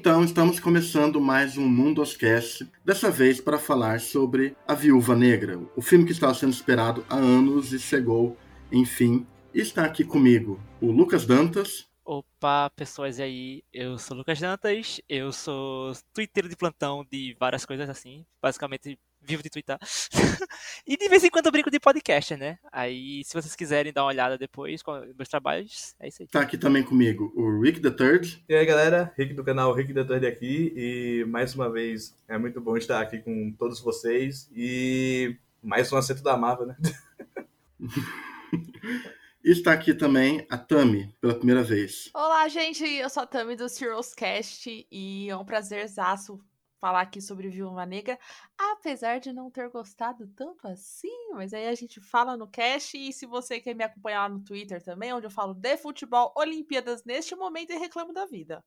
Então, estamos começando mais um Mundoscast, dessa vez para falar sobre A Viúva Negra, o filme que estava sendo esperado há anos e chegou, enfim. Está aqui comigo o Lucas Dantas. Opa, pessoas e aí, eu sou o Lucas Dantas, eu sou twitteiro de plantão de várias coisas assim, basicamente vivo de twittar. e de vez em quando eu brinco de podcast, né? Aí, se vocês quiserem dar uma olhada depois com meus trabalhos, é isso aí. Tá aqui também comigo o Rick the Third. E aí, galera, Rick do canal Rick the Third aqui. E mais uma vez, é muito bom estar aqui com todos vocês. E mais um acerto da Marvel, né? E está aqui também a Tami, pela primeira vez. Olá, gente, eu sou a Tami do Heroes Cast e é um prazerzaço falar aqui sobre Viúva Negra, apesar de não ter gostado tanto assim, mas aí a gente fala no cast e se você quer me acompanhar lá no Twitter também, onde eu falo de futebol, Olimpíadas neste momento e reclamo da vida.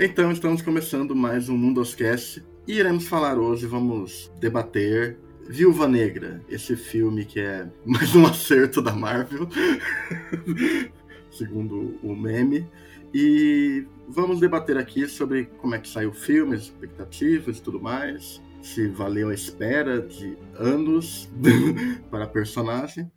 Então, estamos começando mais um Mundoscast e iremos falar hoje, vamos debater Viúva Negra, esse filme que é mais um acerto da Marvel, segundo o meme. E vamos debater aqui sobre como é que saiu o filme, as expectativas e tudo mais. Se valeu a espera de anos para a personagem.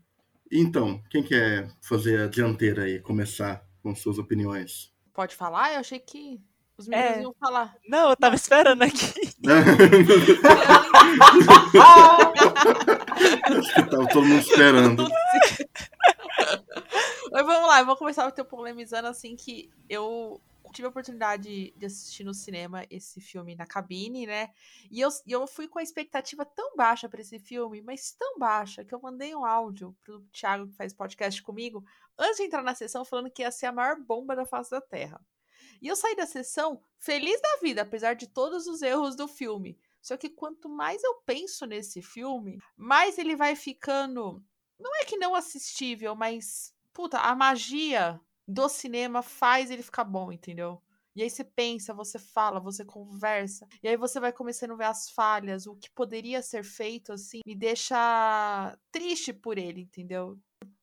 Então, quem quer fazer a dianteira aí, começar com suas opiniões? Pode falar? Eu achei que os meninos é. iam falar. Não, eu tava esperando aqui. Acho que tava todo mundo esperando. Mas vamos lá, eu vou começar o teu polemizando assim que eu tive a oportunidade de assistir no cinema esse filme na cabine, né? E eu, eu fui com a expectativa tão baixa para esse filme, mas tão baixa, que eu mandei um áudio pro Thiago, que faz podcast comigo, antes de entrar na sessão, falando que ia ser a maior bomba da face da Terra. E eu saí da sessão feliz da vida, apesar de todos os erros do filme. Só que quanto mais eu penso nesse filme, mais ele vai ficando. Não é que não assistível, mas. Puta, a magia do cinema faz ele ficar bom, entendeu? E aí você pensa, você fala, você conversa, e aí você vai começando a ver as falhas, o que poderia ser feito, assim, me deixa triste por ele, entendeu?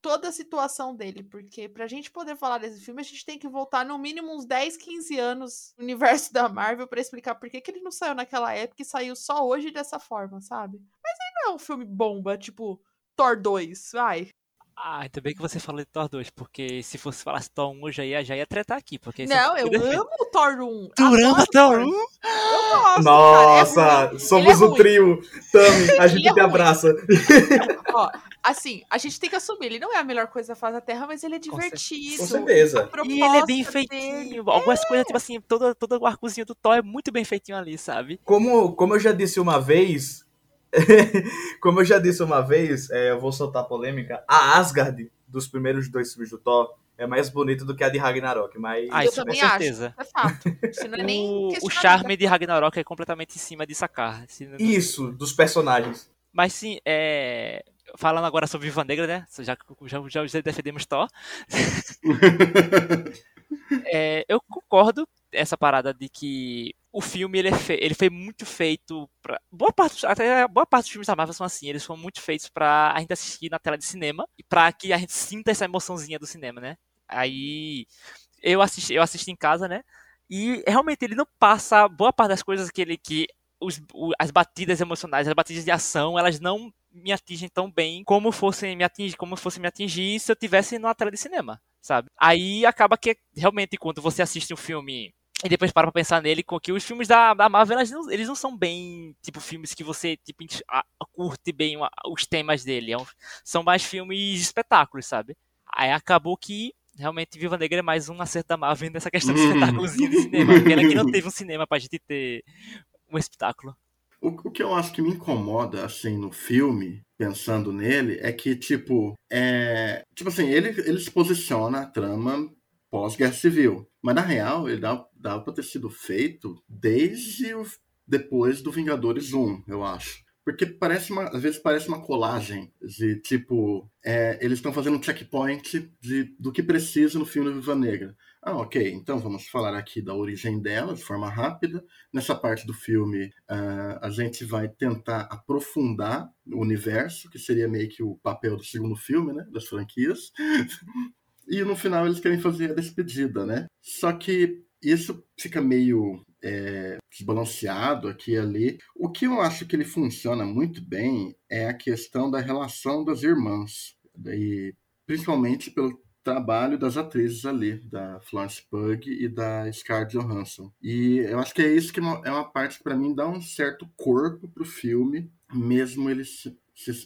Toda a situação dele, porque pra gente poder falar desse filme, a gente tem que voltar no mínimo uns 10, 15 anos no universo da Marvel para explicar por que, que ele não saiu naquela época e saiu só hoje dessa forma, sabe? Mas aí não é um filme bomba, tipo Thor 2, vai. Ah, ainda bem que você falou de Thor 2, porque se fosse falar Thor 1, eu já ia, já ia tretar aqui. Porque não, eu amo o Thor 1. Tu ama Thor 1? Eu gosto, Nossa, cara, é somos é o trio. Tami, a gente é te abraça. Ó, assim, a gente tem que assumir, ele não é a melhor coisa da face da Terra, mas ele é divertido. Com certeza. E ele é bem feitinho. Dele. Algumas é. coisas, tipo assim, todo, todo o arcozinho do Thor é muito bem feitinho ali, sabe? Como, como eu já disse uma vez, como eu já disse uma vez, é, eu vou soltar polêmica, a Asgard dos primeiros dois filmes do Thor é mais bonita do que a de Ragnarok, mas... Ah, isso com certeza. Acho, é fato. Isso não é nem o, o charme de Ragnarok é completamente em cima de sacar. Isso, dos personagens. Mas sim, é falando agora sobre Viva Negra, né? Já, já, já defendemos Thor. é, eu concordo essa parada de que o filme ele, é fe... ele foi muito feito para boa parte até boa parte dos filmes da Marvel são assim eles foram muito feitos para a gente assistir na tela de cinema e para que a gente sinta essa emoçãozinha do cinema né aí eu assisti eu assisti em casa né e realmente ele não passa boa parte das coisas que ele que os, as batidas emocionais as batidas de ação elas não me atingem tão bem como fossem me atingir, como fosse me atingir se eu tivesse numa tela de cinema, sabe? Aí acaba que realmente quando você assiste um filme e depois para pra pensar nele, com que os filmes da, da Marvel, eles não, eles não são bem, tipo, filmes que você, tipo, a, curte bem os temas dele. É um, são mais filmes de espetáculos, sabe? Aí acabou que, realmente, Viva Negra é mais um acerto da Marvel nessa questão de espetáculozinho de cinema. Pena que não teve um cinema pra gente ter um espetáculo. O, o, que eu acho que me incomoda, assim, no filme, pensando nele, é que, tipo, é. Tipo assim, ele, ele se posiciona a trama pós-guerra civil. Mas na real, ele dava pra ter sido feito desde o, depois do Vingadores 1, eu acho. Porque parece uma, às vezes parece uma colagem de tipo, é, eles estão fazendo um checkpoint de, do que precisa no filme Viva Negra. Ah, ok. Então vamos falar aqui da origem dela de forma rápida. Nessa parte do filme, uh, a gente vai tentar aprofundar o universo, que seria meio que o papel do segundo filme, né? Das franquias. e no final eles querem fazer a despedida, né? Só que isso fica meio é, desbalanceado aqui e ali. O que eu acho que ele funciona muito bem é a questão da relação das irmãs. E, principalmente pelo trabalho das atrizes ali, da Florence Pugh e da Scarlett Johansson. E eu acho que é isso que é uma é parte que para mim dá um certo corpo pro filme, mesmo ele,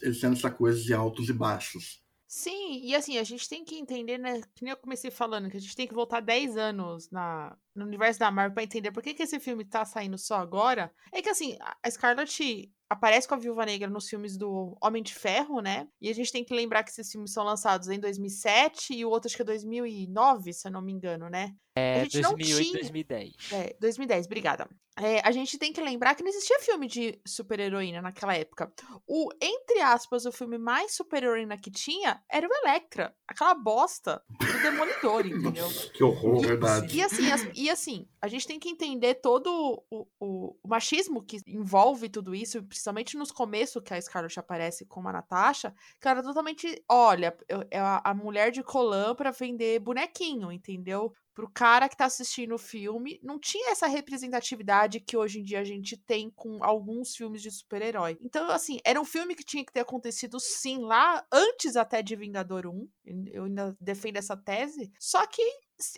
ele sendo essa coisa de altos e baixos. Sim, e assim, a gente tem que entender, né? Que nem eu comecei falando, que a gente tem que voltar 10 anos na, no universo da Marvel pra entender por que, que esse filme tá saindo só agora. É que assim, a Scarlett aparece com a Viúva Negra nos filmes do Homem de Ferro, né? E a gente tem que lembrar que esses filmes são lançados em 2007 e o outro acho que é 2009, se eu não me engano, né? É, a gente 2008, não tinha... 2010. É, 2010, obrigada. É, a gente tem que lembrar que não existia filme de super-heroína naquela época. O, entre aspas, o filme mais super-heroína que tinha era o Electra. Aquela bosta do Demolidor, entendeu? que horror, e, verdade. E assim, e assim, a gente tem que entender todo o, o, o machismo que envolve tudo isso, principalmente nos começos que a Scarlett aparece com a Natasha, que era totalmente, olha, é a mulher de colã para vender bonequinho, entendeu? Pro cara que tá assistindo o filme, não tinha essa representatividade que hoje em dia a gente tem com alguns filmes de super-herói. Então, assim, era um filme que tinha que ter acontecido sim lá, antes até de Vingador 1. Eu ainda defendo essa tese. Só que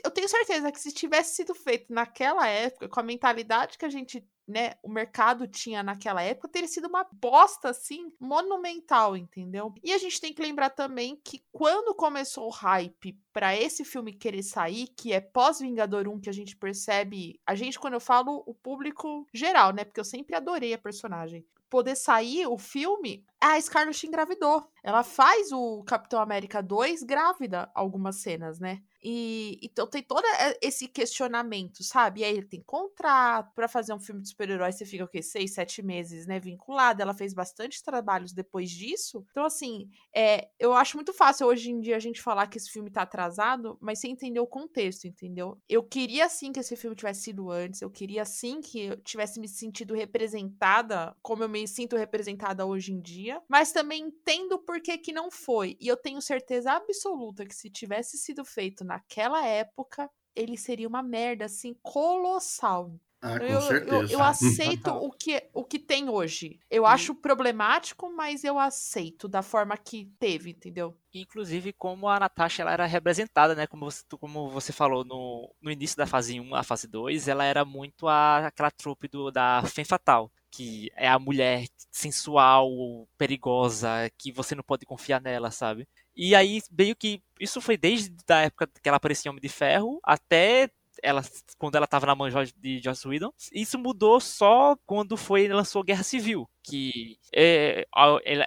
eu tenho certeza que se tivesse sido feito naquela época, com a mentalidade que a gente né, o mercado tinha naquela época, teria sido uma bosta, assim, monumental, entendeu? E a gente tem que lembrar também que quando começou o hype para esse filme querer sair, que é pós-Vingador 1, que a gente percebe, a gente, quando eu falo, o público geral, né, porque eu sempre adorei a personagem, poder sair o filme, a Scarlett engravidou. Ela faz o Capitão América 2 grávida algumas cenas, né? E então tem todo esse questionamento, sabe? E aí ele tem contrato para fazer um filme de super-herói, você fica o quê? Seis, sete meses, né? Vinculada. Ela fez bastante trabalhos depois disso. Então, assim, é, eu acho muito fácil hoje em dia a gente falar que esse filme tá atrasado, mas sem entender o contexto, entendeu? Eu queria sim que esse filme tivesse sido antes, eu queria sim que eu tivesse me sentido representada, como eu me sinto representada hoje em dia, mas também entendo por que que não foi. E eu tenho certeza absoluta que se tivesse sido feito na naquela época, ele seria uma merda, assim, colossal. Ah, com eu, certeza. Eu, eu aceito o, que, o que tem hoje. Eu acho problemático, mas eu aceito da forma que teve, entendeu? Inclusive, como a Natasha ela era representada, né? Como você, como você falou no, no início da fase 1, a fase 2, ela era muito a, aquela trupe do, da Femme Fatal que é a mulher sensual, perigosa, que você não pode confiar nela, sabe? E aí, meio que isso foi desde a época que ela aparecia em Homem de Ferro até ela, quando ela estava na mão de Joss Whedon. Isso mudou só quando foi lançou Guerra Civil, que é,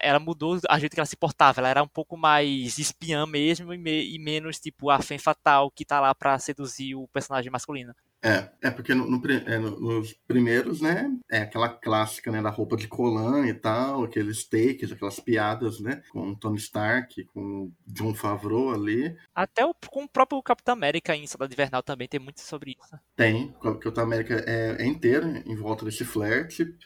ela, mudou a jeito que ela se portava. Ela era um pouco mais espiã mesmo e, me, e menos tipo a femme fatal que tá lá para seduzir o personagem masculino. É, é porque no, no, é, no, nos primeiros, né, é aquela clássica, né, da roupa de colã e tal, aqueles takes, aquelas piadas, né, com Tony Stark, com John Favreau ali. Até o, com o próprio Capitão América em Saudade Invernal também tem muito sobre isso. Tem, o Capitão América é, é inteiro em volta desse flerte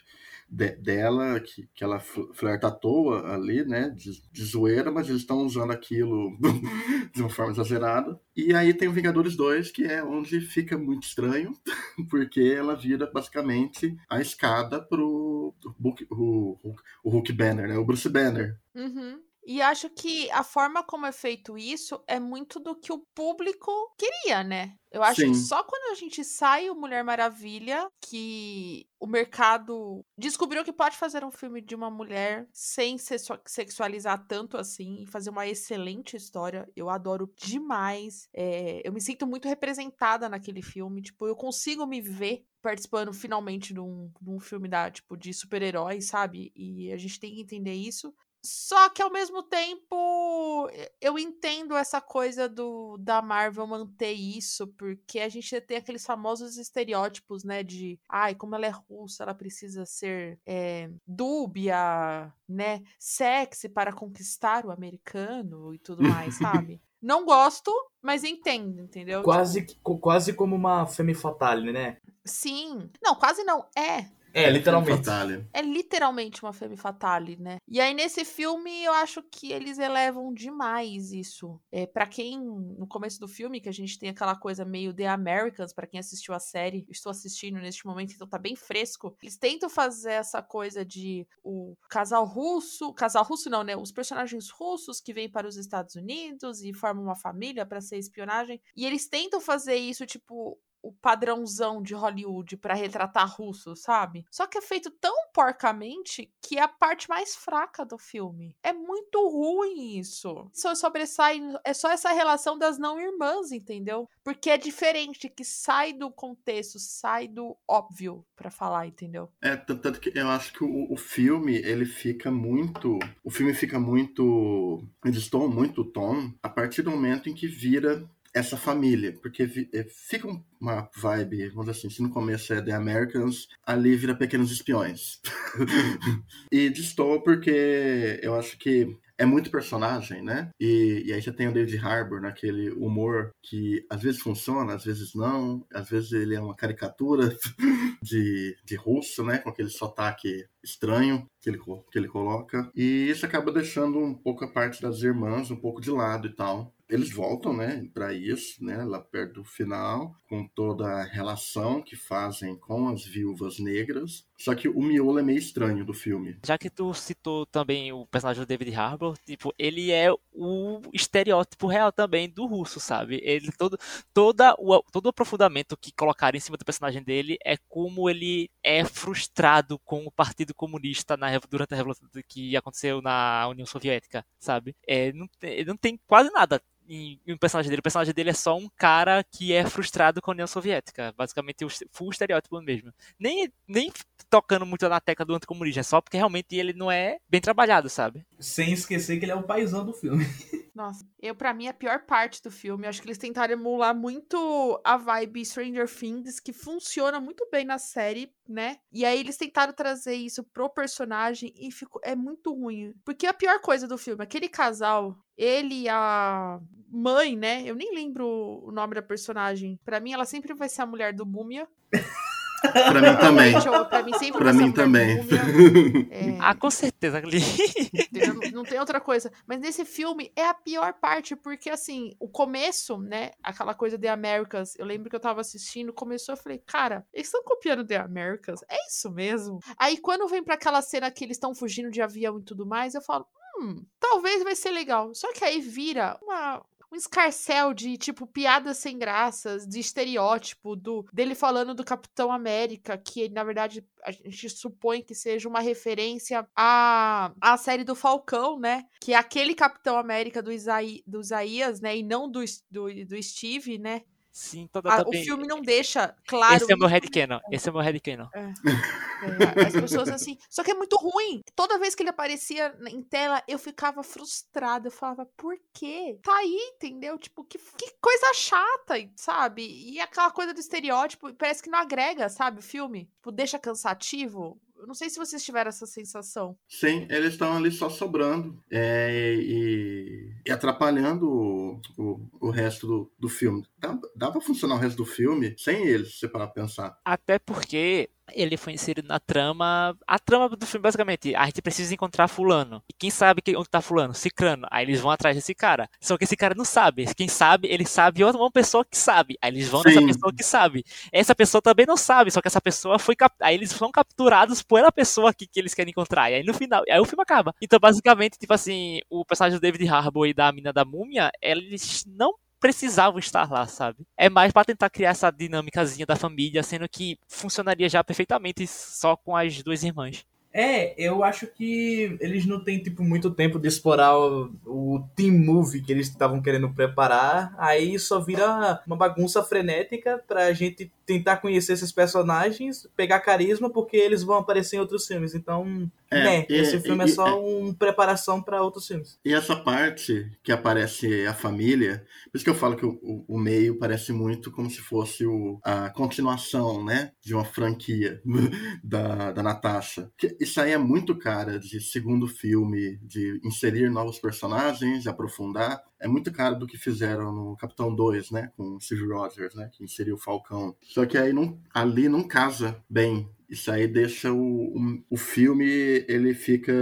de, dela, que, que ela flerta à toa ali, né, de, de zoeira, mas eles estão usando aquilo de uma forma exagerada. E aí tem o Vingadores 2, que é onde fica muito estranho, porque ela vira basicamente a escada pro Hulk, o, o Hulk Banner, né, o Bruce Banner. Uhum. E acho que a forma como é feito isso é muito do que o público queria, né? Eu acho Sim. que só quando a gente sai o Mulher Maravilha que o mercado descobriu que pode fazer um filme de uma mulher sem sexualizar tanto assim e fazer uma excelente história. Eu adoro demais. É, eu me sinto muito representada naquele filme. Tipo, eu consigo me ver participando finalmente de um, de um filme da, tipo, de super-heróis, sabe? E a gente tem que entender isso. Só que ao mesmo tempo eu entendo essa coisa do da Marvel manter isso, porque a gente tem aqueles famosos estereótipos, né? De ai, como ela é russa, ela precisa ser é, dúbia, né? Sexy para conquistar o americano e tudo mais, sabe? Não gosto, mas entendo, entendeu? Quase, quase como uma femme fatale, né? Sim. Não, quase não. É. É, literalmente. Fatale. É literalmente uma femme fatale, né? E aí nesse filme eu acho que eles elevam demais isso. É, para quem no começo do filme que a gente tem aquela coisa meio The Americans, para quem assistiu a série, estou assistindo neste momento, então tá bem fresco. Eles tentam fazer essa coisa de o casal russo, casal russo não, né? Os personagens russos que vêm para os Estados Unidos e formam uma família para ser espionagem. E eles tentam fazer isso tipo o padrãozão de Hollywood para retratar russo, sabe? Só que é feito tão porcamente que é a parte mais fraca do filme. É muito ruim isso. Só sobressai, é só essa relação das não irmãs, entendeu? Porque é diferente, que sai do contexto, sai do óbvio para falar, entendeu? É, tanto que eu acho que o, o filme, ele fica muito. O filme fica muito. Eles tomam muito tom a partir do momento em que vira essa família, porque é, fica uma vibe, vamos dizer assim, se no começo é The Americans, ali vira Pequenos Espiões. e destoa porque eu acho que é muito personagem, né? E, e aí já tem o David Harbour naquele humor que às vezes funciona, às vezes não, às vezes ele é uma caricatura de, de russo, né? Com aquele sotaque estranho que ele, que ele coloca. E isso acaba deixando um pouco a parte das irmãs um pouco de lado e tal eles voltam, né, para isso, né, lá perto do final, com toda a relação que fazem com as viúvas negras. Só que o miolo é meio estranho do filme. Já que tu citou também o personagem do David Harbour, tipo, ele é o estereótipo real também do russo, sabe? Ele todo toda o todo o aprofundamento que colocaram em cima do personagem dele é como ele é frustrado com o Partido Comunista na, durante a revolução que aconteceu na União Soviética, sabe? É, não, não tem quase nada em, um personagem dele. O personagem dele é só um cara que é frustrado com a União Soviética. Basicamente, full estereótipo mesmo. Nem, nem tocando muito na tecla do anticomunismo, é só porque realmente ele não é bem trabalhado, sabe? Sem esquecer que ele é o paizão do filme. Nossa, eu para mim a pior parte do filme, eu acho que eles tentaram emular muito a vibe Stranger Things, que funciona muito bem na série, né? E aí eles tentaram trazer isso pro personagem e ficou é muito ruim. Porque a pior coisa do filme, aquele casal, ele e a mãe, né? Eu nem lembro o nome da personagem. Para mim ela sempre vai ser a mulher do Múmia. Pra mim também. pra mim sempre pra mim também. É... Ah, com certeza. não, não tem outra coisa. Mas nesse filme é a pior parte, porque assim, o começo, né? Aquela coisa The Americas. Eu lembro que eu tava assistindo, começou, eu falei, cara, eles estão copiando The Americas? É isso mesmo? Aí quando vem para aquela cena que eles estão fugindo de avião e tudo mais, eu falo, hum, talvez vai ser legal. Só que aí vira uma, um escarcel de, tipo, piadas sem graças, de estereótipo, do dele falando do Capitão América, que na verdade a gente supõe que seja uma referência à, à série do Falcão, né? Que é aquele Capitão América do, Isaí, do Isaías, né? E não do, do, do Steve, né? Sim, toda, a, O filme não deixa claro. Esse é o meu headcanon. Esse é o meu headcanon. É. É, as pessoas assim. Só que é muito ruim. Toda vez que ele aparecia em tela, eu ficava frustrada. Eu falava, por quê? Tá aí, entendeu? Tipo, que, que coisa chata, sabe? E aquela coisa do estereótipo, parece que não agrega, sabe? O filme. Tipo, deixa cansativo. Eu não sei se vocês tiveram essa sensação. Sim, eles estão ali só sobrando é, e, e, atrapalhando o, o, o resto do, do filme. Dá, dá pra funcionar o resto do filme sem eles, se você parar pra pensar. Até porque ele foi inserido na trama. A trama do filme, basicamente, a gente precisa encontrar fulano. E quem sabe que, onde tá fulano? Cicrano. Aí eles vão atrás desse cara. Só que esse cara não sabe. Quem sabe, ele sabe outra uma pessoa que sabe. Aí eles vão Sim. nessa pessoa que sabe. Essa pessoa também não sabe, só que essa pessoa foi cap... Aí eles são capturados por ela pessoa que, que eles querem encontrar. E aí no final, aí o filme acaba. Então, basicamente, tipo assim, o personagem do David Harbour e da mina da múmia, eles não precisavam estar lá, sabe? É mais para tentar criar essa dinâmicazinha da família, sendo que funcionaria já perfeitamente só com as duas irmãs. É, eu acho que eles não têm, tipo, muito tempo de explorar o, o team movie que eles estavam querendo preparar. Aí só vira uma bagunça frenética pra gente tentar conhecer esses personagens, pegar carisma, porque eles vão aparecer em outros filmes. Então, é, né, e, esse filme e, é só é, uma preparação para outros filmes. E essa parte que aparece a família, por isso que eu falo que o, o, meio parece muito como se fosse o, a continuação, né, de uma franquia da, da Natasha. Isso aí é muito cara de segundo filme, de inserir novos personagens, de aprofundar. É muito cara do que fizeram no Capitão 2, né? Com o Steve Rogers, né? Que inseriu o Falcão. Só que aí não, ali não casa bem. Isso aí deixa o, o, o filme, ele fica.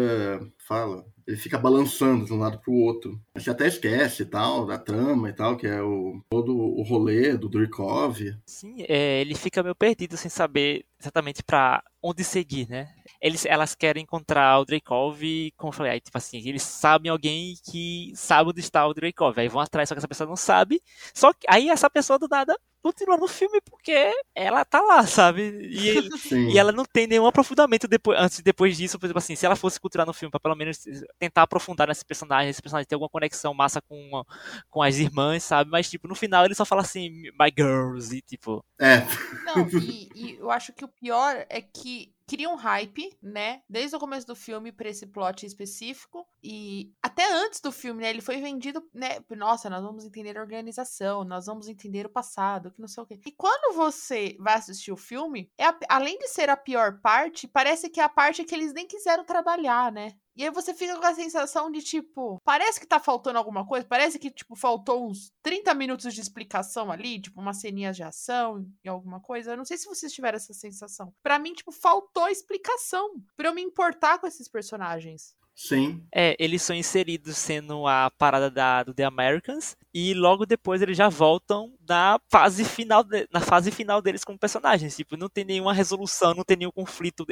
Fala, ele fica balançando de um lado pro outro. Você até esquece tal, da trama e tal, que é o todo o rolê do Drikov. Sim, é, ele fica meio perdido sem saber exatamente para onde seguir, né? Eles, elas querem encontrar o Dreykov como eu falei, aí, tipo assim, eles sabem alguém que sabe onde está o Dreykov, aí vão atrás, só que essa pessoa não sabe. Só que aí essa pessoa do nada continua no filme porque ela tá lá, sabe? E, ele, e ela não tem nenhum aprofundamento depois, antes depois disso, por exemplo assim, se ela fosse continuar no filme para pelo menos tentar aprofundar nesse personagem, esse personagem ter alguma conexão massa com, com as irmãs, sabe? Mas tipo, no final ele só fala assim, my girls e tipo, é. Não, e, e eu acho que o pior é que cria um hype, né? Desde o começo do filme para esse plot específico. E até antes do filme, né? Ele foi vendido, né? Nossa, nós vamos entender a organização, nós vamos entender o passado, que não sei o quê. E quando você vai assistir o filme, é a, além de ser a pior parte, parece que é a parte que eles nem quiseram trabalhar, né? E aí você fica com a sensação de tipo, parece que tá faltando alguma coisa, parece que tipo faltou uns 30 minutos de explicação ali, tipo uma ceninha de ação e alguma coisa. Eu não sei se vocês tiveram essa sensação. Para mim, tipo, faltou explicação para eu me importar com esses personagens. Sim. É, eles são inseridos sendo a parada da, do The Americans e logo depois eles já voltam na fase final de, na fase final deles como personagens. Tipo, não tem nenhuma resolução, não tem nenhum conflito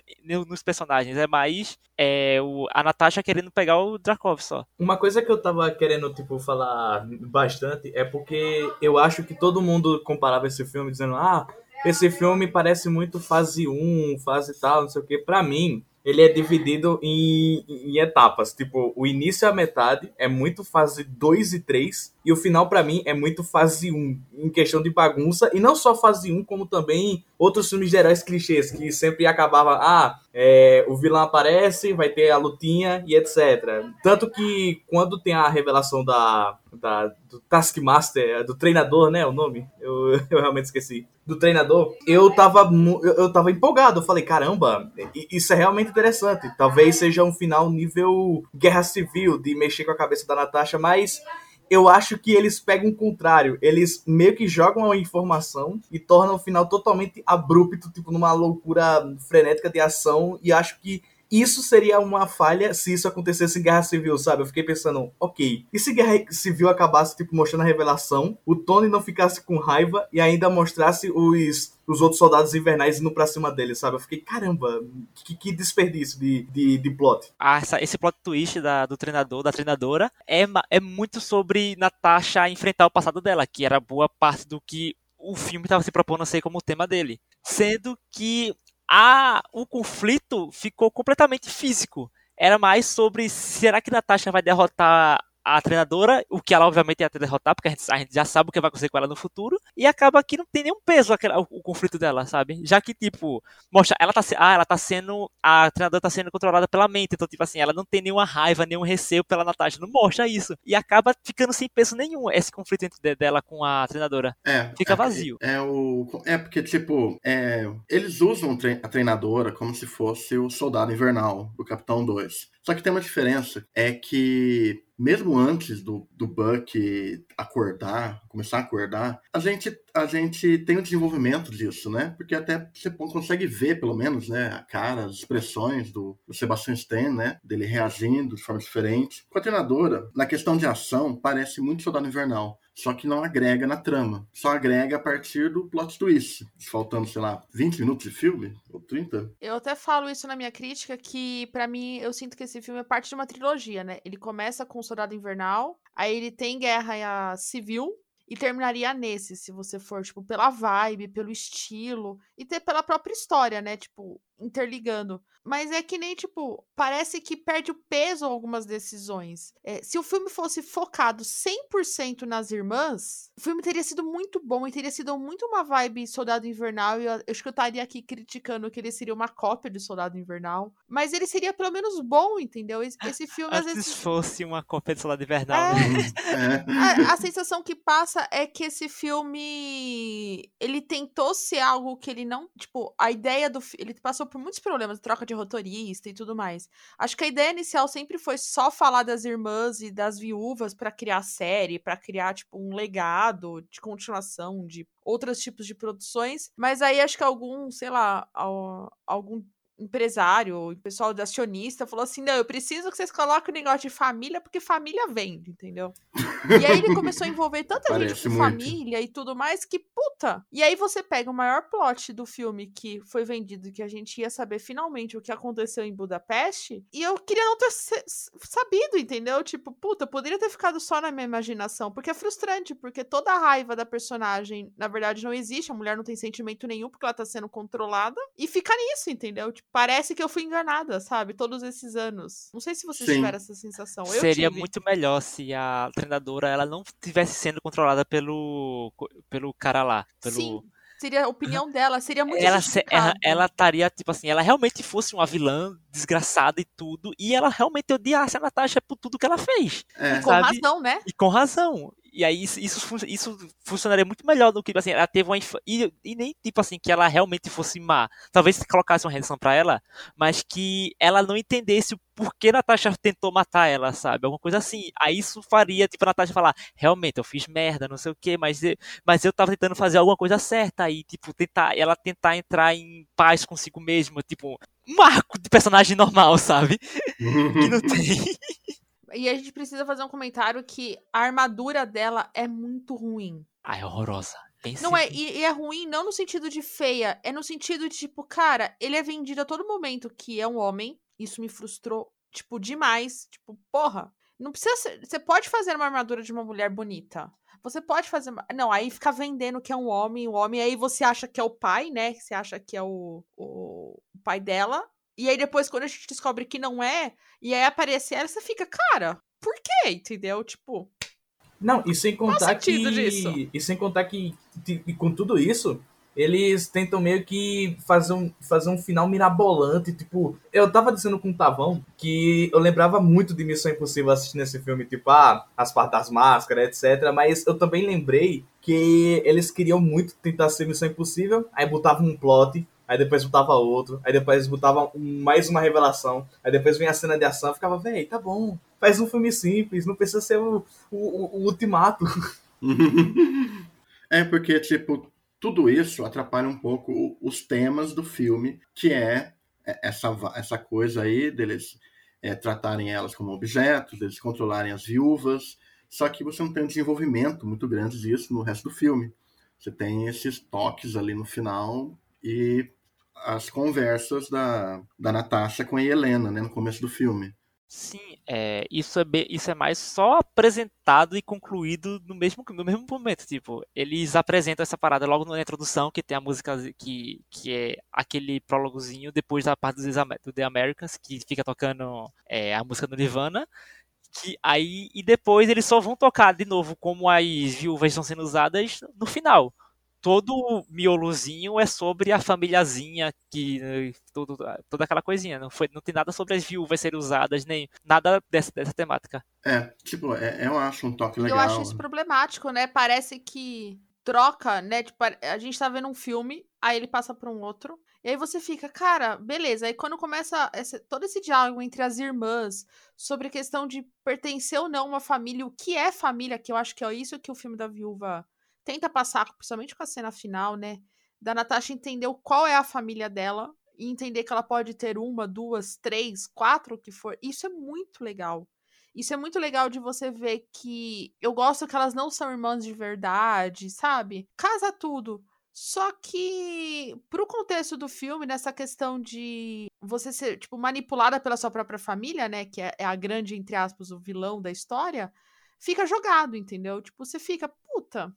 nos personagens. É mais é, o, a Natasha querendo pegar o Drakov só. Uma coisa que eu tava querendo, tipo, falar bastante é porque eu acho que todo mundo comparava esse filme dizendo, ah, esse filme parece muito fase 1, fase tal, não sei o que. Pra mim, ele é dividido em, em, etapas. Tipo, o início e a metade é muito fase 2 e 3. E o final, para mim, é muito fase 1, em questão de bagunça. E não só fase 1, como também outros filmes de heróis clichês, que sempre acabava, ah, é, o vilão aparece, vai ter a lutinha e etc. Tanto que quando tem a revelação da, da do Taskmaster, do treinador, né, o nome? Eu, eu realmente esqueci. Do treinador, eu tava, eu tava empolgado. Eu falei, caramba, isso é realmente interessante. Talvez seja um final nível Guerra Civil, de mexer com a cabeça da Natasha, mas eu acho que eles pegam o contrário. Eles meio que jogam a informação e tornam o final totalmente abrupto, tipo numa loucura frenética de ação. E acho que isso seria uma falha se isso acontecesse em Guerra Civil, sabe? Eu fiquei pensando, ok, e se Guerra Civil acabasse, tipo, mostrando a revelação, o Tony não ficasse com raiva e ainda mostrasse os, os outros soldados invernais indo pra cima dele, sabe? Eu fiquei, caramba, que, que desperdício de, de, de plot. Ah, esse plot twist da, do treinador, da treinadora, é, é muito sobre Natasha enfrentar o passado dela, que era boa parte do que o filme estava se propondo a ser como tema dele. Sendo que a, o conflito ficou completamente físico. Era mais sobre será que Natasha vai derrotar a treinadora, o que ela obviamente ia derrotar, porque a gente, a gente, já sabe o que vai acontecer com ela no futuro, e acaba que não tem nenhum peso aquela, o, o, conflito dela, sabe? Já que, tipo, mostra, ela tá, ah, ela tá sendo, a treinadora tá sendo controlada pela mente, então, tipo assim, ela não tem nenhuma raiva, nenhum receio pela Natasha, não mostra isso. E acaba ficando sem peso nenhum esse conflito entre dela com a treinadora. É. Fica é, vazio. É, o, é porque, tipo, é, eles usam a treinadora como se fosse o soldado invernal, o Capitão 2. Só que tem uma diferença, é que mesmo antes do, do Buck acordar, começar a acordar, a gente, a gente tem o um desenvolvimento disso, né? Porque até você consegue ver, pelo menos, né, a cara, as expressões do, do Sebastian Stan, né? Dele reagindo de forma diferente. Com a treinadora, na questão de ação, parece muito Soldado Invernal só que não agrega na trama. Só agrega a partir do plot twist. Faltando, sei lá, 20 minutos de filme? Ou 30? Eu até falo isso na minha crítica, que para mim, eu sinto que esse filme é parte de uma trilogia, né? Ele começa com o Soldado Invernal, aí ele tem Guerra Civil, e terminaria nesse, se você for, tipo, pela vibe, pelo estilo, e ter pela própria história, né? Tipo, interligando. Mas é que nem, tipo, parece que perde o peso algumas decisões. É, se o filme fosse focado 100% nas irmãs, o filme teria sido muito bom e teria sido muito uma vibe Soldado Invernal. E eu, eu acho que eu estaria aqui criticando que ele seria uma cópia de Soldado Invernal. Mas ele seria pelo menos bom, entendeu? Esse filme às vezes. Se fosse uma cópia de Soldado Invernal. É... a, a sensação que passa é que esse filme. Ele tentou ser algo que ele não. Tipo, a ideia do. Ele passou por muitos problemas, troca de roteirista e tudo mais. Acho que a ideia inicial sempre foi só falar das irmãs e das viúvas para criar série, para criar tipo um legado de continuação de outros tipos de produções, mas aí acho que algum, sei lá, algum empresário, o pessoal da acionista falou assim: não, eu preciso que vocês coloquem o negócio de família, porque família vende, entendeu? e aí ele começou a envolver tanta Parece gente com muito. família e tudo mais que, puta! E aí você pega o maior plot do filme que foi vendido, que a gente ia saber finalmente o que aconteceu em Budapeste, e eu queria não ter sabido, entendeu? Tipo, puta, poderia ter ficado só na minha imaginação, porque é frustrante, porque toda a raiva da personagem, na verdade, não existe, a mulher não tem sentimento nenhum porque ela tá sendo controlada, e fica nisso, entendeu? Tipo, parece que eu fui enganada, sabe? Todos esses anos. Não sei se vocês Sim. tiveram essa sensação. Eu Seria tive. muito melhor se a treinadora ela não estivesse sendo controlada pelo, pelo cara lá. Pelo... Sim. Seria a opinião dela, seria muito ela, ela, ela estaria, tipo assim, ela realmente fosse uma vilã desgraçada e tudo, e ela realmente odiasse a Natasha por tudo que ela fez. É. E com razão, né? E com razão. E aí isso, isso, isso, funcionaria muito melhor do que, tipo assim, ela teve uma e, e nem tipo assim, que ela realmente fosse má. Talvez se colocasse uma redenção para ela, mas que ela não entendesse o porquê Natasha tentou matar ela, sabe? Alguma coisa assim. Aí isso faria, tipo, a Natasha falar, realmente, eu fiz merda, não sei o que, mas eu, mas eu tava tentando fazer alguma coisa certa aí, tipo, tentar, ela tentar entrar em paz consigo mesma, tipo, um arco de personagem normal, sabe? que não tem. E a gente precisa fazer um comentário que a armadura dela é muito ruim. Ah, é horrorosa. não é, e, e, é ruim não no sentido de feia, é no sentido de, tipo, cara, ele é vendido a todo momento que é um homem. Isso me frustrou, tipo, demais. Tipo, porra, não precisa ser. Você pode fazer uma armadura de uma mulher bonita. Você pode fazer. Não, aí fica vendendo que é um homem, o um homem, aí você acha que é o pai, né? Você acha que é o, o pai dela. E aí depois, quando a gente descobre que não é, e aí aparece ela, você fica, cara, por quê? Entendeu? Tipo. Não, e sem contar que. Disso? E sem contar que, e com tudo isso, eles tentam meio que fazer um, fazer um final mirabolante. Tipo, eu tava dizendo com o Tavão que eu lembrava muito de Missão Impossível assistindo esse filme, tipo, ah, as partes das máscaras, etc. Mas eu também lembrei que eles queriam muito tentar ser Missão Impossível, aí botavam um plot aí depois botava outro, aí depois botava mais uma revelação, aí depois vinha a cena de ação, ficava, véi, tá bom, faz um filme simples, não precisa ser o, o, o ultimato. é, porque, tipo, tudo isso atrapalha um pouco os temas do filme, que é essa, essa coisa aí deles é, tratarem elas como objetos, deles controlarem as viúvas, só que você não tem um desenvolvimento muito grande disso no resto do filme. Você tem esses toques ali no final e as conversas da, da Natasha com a Helena, né, no começo do filme. Sim, é, isso, é isso é mais só apresentado e concluído no mesmo, no mesmo momento. Tipo, eles apresentam essa parada logo na introdução, que tem a música que, que é aquele prólogozinho depois da parte do The Americans, que fica tocando é, a música do Nirvana. Que aí, e depois eles só vão tocar de novo como as viúvas estão sendo usadas no final todo o miolozinho é sobre a famíliazinha, que tudo, toda aquela coisinha. Não, foi, não tem nada sobre as viúvas serem usadas, nem nada dessa, dessa temática. É, tipo, é, eu acho um toque legal. Eu acho isso problemático, né? Parece que troca, né? Tipo, a gente tá vendo um filme, aí ele passa pra um outro. E aí você fica, cara, beleza. Aí quando começa esse, todo esse diálogo entre as irmãs sobre a questão de pertencer ou não a uma família, o que é família, que eu acho que é isso que o filme da viúva tenta passar, principalmente com a cena final, né? Da Natasha entender qual é a família dela e entender que ela pode ter uma, duas, três, quatro, o que for. Isso é muito legal. Isso é muito legal de você ver que eu gosto que elas não são irmãs de verdade, sabe? Casa tudo. Só que, pro contexto do filme, nessa questão de você ser, tipo, manipulada pela sua própria família, né? Que é, é a grande, entre aspas, o vilão da história, fica jogado, entendeu? Tipo, você fica, puta,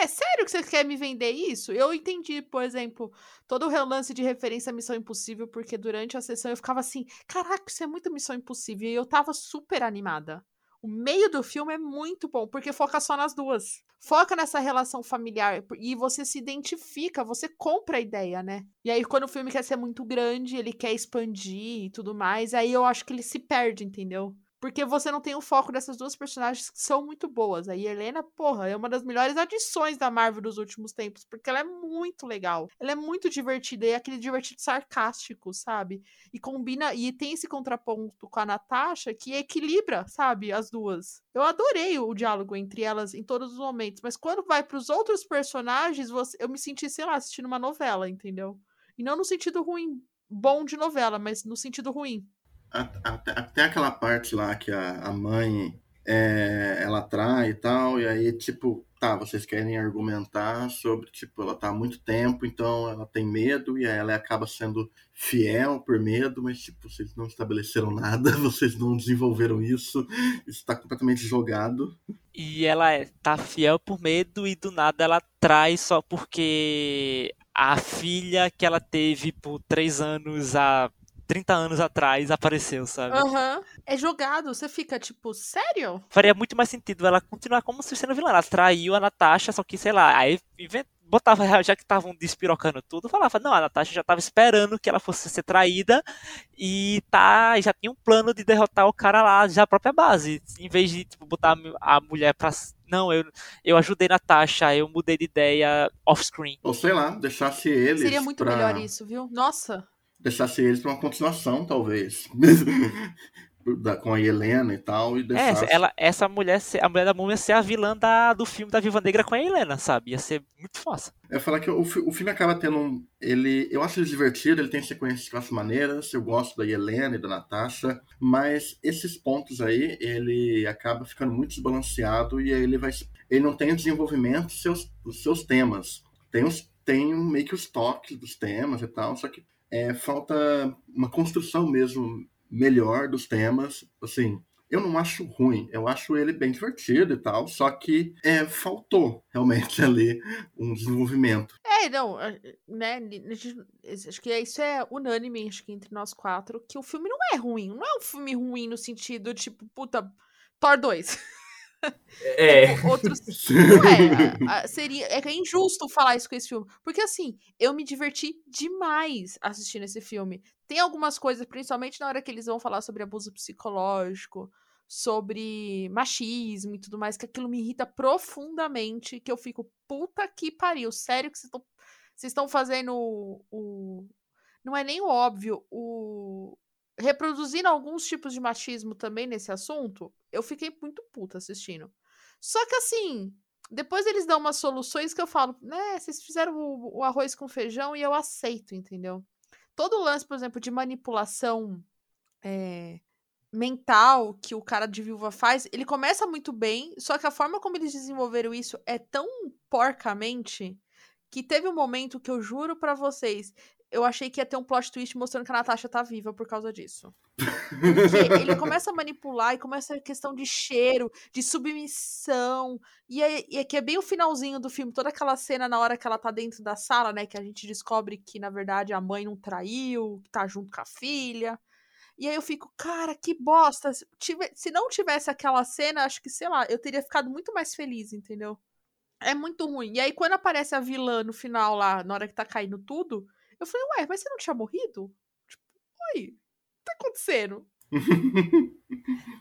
é, sério que você quer me vender isso? Eu entendi, por exemplo, todo o relance de referência à Missão Impossível, porque durante a sessão eu ficava assim, caraca, isso é muito Missão Impossível, e eu tava super animada. O meio do filme é muito bom, porque foca só nas duas. Foca nessa relação familiar e você se identifica, você compra a ideia, né? E aí, quando o filme quer ser muito grande, ele quer expandir e tudo mais, aí eu acho que ele se perde, entendeu? Porque você não tem o foco dessas duas personagens que são muito boas. A Helena, porra, é uma das melhores adições da Marvel dos últimos tempos, porque ela é muito legal. Ela é muito divertida e é aquele divertido sarcástico, sabe? E combina e tem esse contraponto com a Natasha que equilibra, sabe, as duas. Eu adorei o diálogo entre elas em todos os momentos, mas quando vai para os outros personagens, você, eu me senti, sei lá, assistindo uma novela, entendeu? E não no sentido ruim, bom de novela, mas no sentido ruim até, até aquela parte lá que a, a mãe é, ela trai e tal, e aí, tipo, tá, vocês querem argumentar sobre, tipo, ela tá há muito tempo, então ela tem medo, e aí ela acaba sendo fiel por medo, mas, tipo, vocês não estabeleceram nada, vocês não desenvolveram isso, isso tá completamente jogado. E ela é, tá fiel por medo, e do nada ela trai só porque a filha que ela teve por três anos, a 30 anos atrás apareceu, sabe? Aham. Uhum. É jogado, você fica tipo, sério? Faria muito mais sentido ela continuar como se sendo vilã. Ela traiu a Natasha, só que, sei lá, aí botava, já que estavam despirocando tudo, falava, não, a Natasha já tava esperando que ela fosse ser traída e tá, já tinha um plano de derrotar o cara lá, já a própria base. Em vez de tipo, botar a mulher pra. Não, eu, eu ajudei Natasha, eu mudei de ideia off-screen. Ou sei lá, deixasse eles. Seria muito pra... melhor isso, viu? Nossa deixasse eles para uma continuação, talvez. da, com a Helena e tal. E deixasse... É, ela, essa mulher, a mulher da múmia ser a vilã da, do filme da Viva Negra com a Helena, sabe? Ia ser muito fácil. É falar que o, o filme acaba tendo um. Ele, eu acho ele divertido, ele tem sequências de classes maneiras, eu gosto da Helena e da Natasha, mas esses pontos aí, ele acaba ficando muito desbalanceado e aí ele vai. Ele não tem o desenvolvimento dos seus, dos seus temas. Tem os tem meio que os toques dos temas e tal, só que é, falta uma construção mesmo melhor dos temas. Assim, eu não acho ruim, eu acho ele bem divertido e tal, só que é, faltou realmente ali um desenvolvimento. É, não, né, acho que isso é unânime, acho que entre nós quatro, que o filme não é ruim, não é um filme ruim no sentido, tipo, puta, Thor 2. É. Tipo, outros. Não é, seria, é injusto falar isso com esse filme. Porque, assim, eu me diverti demais assistindo esse filme. Tem algumas coisas, principalmente na hora que eles vão falar sobre abuso psicológico, sobre machismo e tudo mais, que aquilo me irrita profundamente. Que eu fico, puta que pariu. Sério que vocês estão fazendo o, o. Não é nem o óbvio, o, reproduzindo alguns tipos de machismo também nesse assunto, eu fiquei muito puta assistindo. Só que assim, depois eles dão umas soluções que eu falo, né, vocês fizeram o, o arroz com feijão e eu aceito, entendeu? Todo o lance, por exemplo, de manipulação é, mental que o cara de viúva faz, ele começa muito bem, só que a forma como eles desenvolveram isso é tão porcamente que teve um momento que eu juro para vocês, eu achei que ia ter um plot twist mostrando que a Natasha tá viva por causa disso. Porque ele começa a manipular e começa a questão de cheiro, de submissão. E é, e é que é bem o finalzinho do filme, toda aquela cena na hora que ela tá dentro da sala, né? Que a gente descobre que, na verdade, a mãe não traiu, que tá junto com a filha. E aí eu fico, cara, que bosta. Se, se não tivesse aquela cena, acho que, sei lá, eu teria ficado muito mais feliz, entendeu? É muito ruim. E aí, quando aparece a vilã no final lá, na hora que tá caindo tudo, eu falei, ué, mas você não tinha morrido? Tipo, oi, o que tá acontecendo?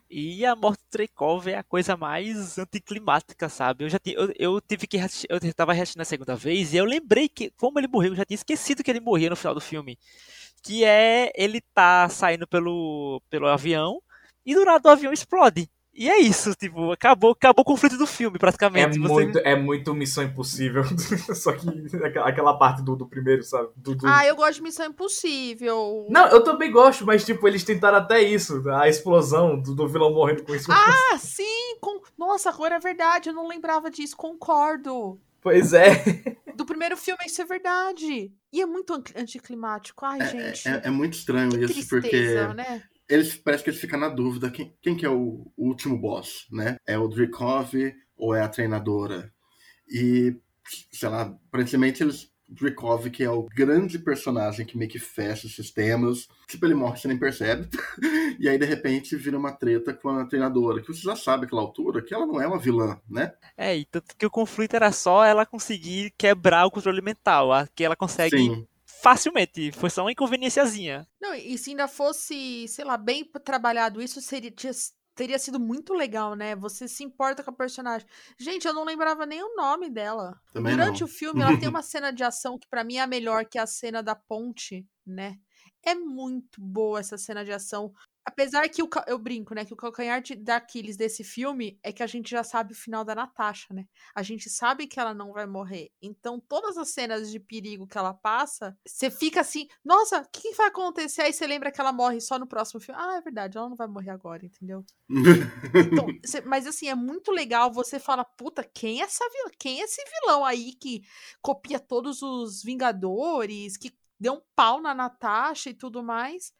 e a morte do Dreykov é a coisa mais anticlimática, sabe? Eu já eu, eu tive que eu tava reassistindo a segunda vez e eu lembrei que como ele morreu, eu já tinha esquecido que ele morria no final do filme, que é ele tá saindo pelo pelo avião e do nada o avião explode. E é isso, tipo, acabou, acabou o conflito do filme, praticamente. É, muito, é muito Missão Impossível. Só que aquela parte do, do primeiro, sabe? Do, do... Ah, eu gosto de Missão Impossível. Não, eu também gosto, mas, tipo, eles tentaram até isso. A explosão do, do vilão morrendo com isso. Ah, sim! Com... Nossa, agora é verdade, eu não lembrava disso, concordo. Pois é. Do primeiro filme, isso é verdade. E é muito anticlimático. Ai, é, gente. É, é, muito estranho que isso, tristeza, porque. Né? Eles parece que eles ficam na dúvida quem, quem que é o, o último boss, né? É o Drikov ou é a treinadora? E, sei lá, aparentemente eles Drikov, que é o grande personagem que meio que fecha os sistemas. Tipo, ele morre, você nem percebe. e aí, de repente, vira uma treta com a treinadora, que você já sabe aquela altura que ela não é uma vilã, né? É, e tanto que o conflito era só ela conseguir quebrar o controle mental, que ela consegue Sim facilmente. Foi só uma inconveniênciazinha. Não, e se ainda fosse, sei lá, bem trabalhado isso, seria, Teria sido muito legal, né? Você se importa com a personagem. Gente, eu não lembrava nem o nome dela. Também Durante não. o filme, ela tem uma cena de ação que pra mim é a melhor, que é a cena da ponte, né? É muito boa essa cena de ação. Apesar que o, eu brinco, né? Que o calcanhar de, da Aquiles desse filme é que a gente já sabe o final da Natasha, né? A gente sabe que ela não vai morrer. Então, todas as cenas de perigo que ela passa, você fica assim, nossa, o que, que vai acontecer? Aí você lembra que ela morre só no próximo filme. Ah, é verdade, ela não vai morrer agora, entendeu? Então, cê- mas assim, é muito legal você fala, puta, quem é essa? Quem é esse vilão aí que copia todos os Vingadores, que deu um pau na Natasha e tudo mais?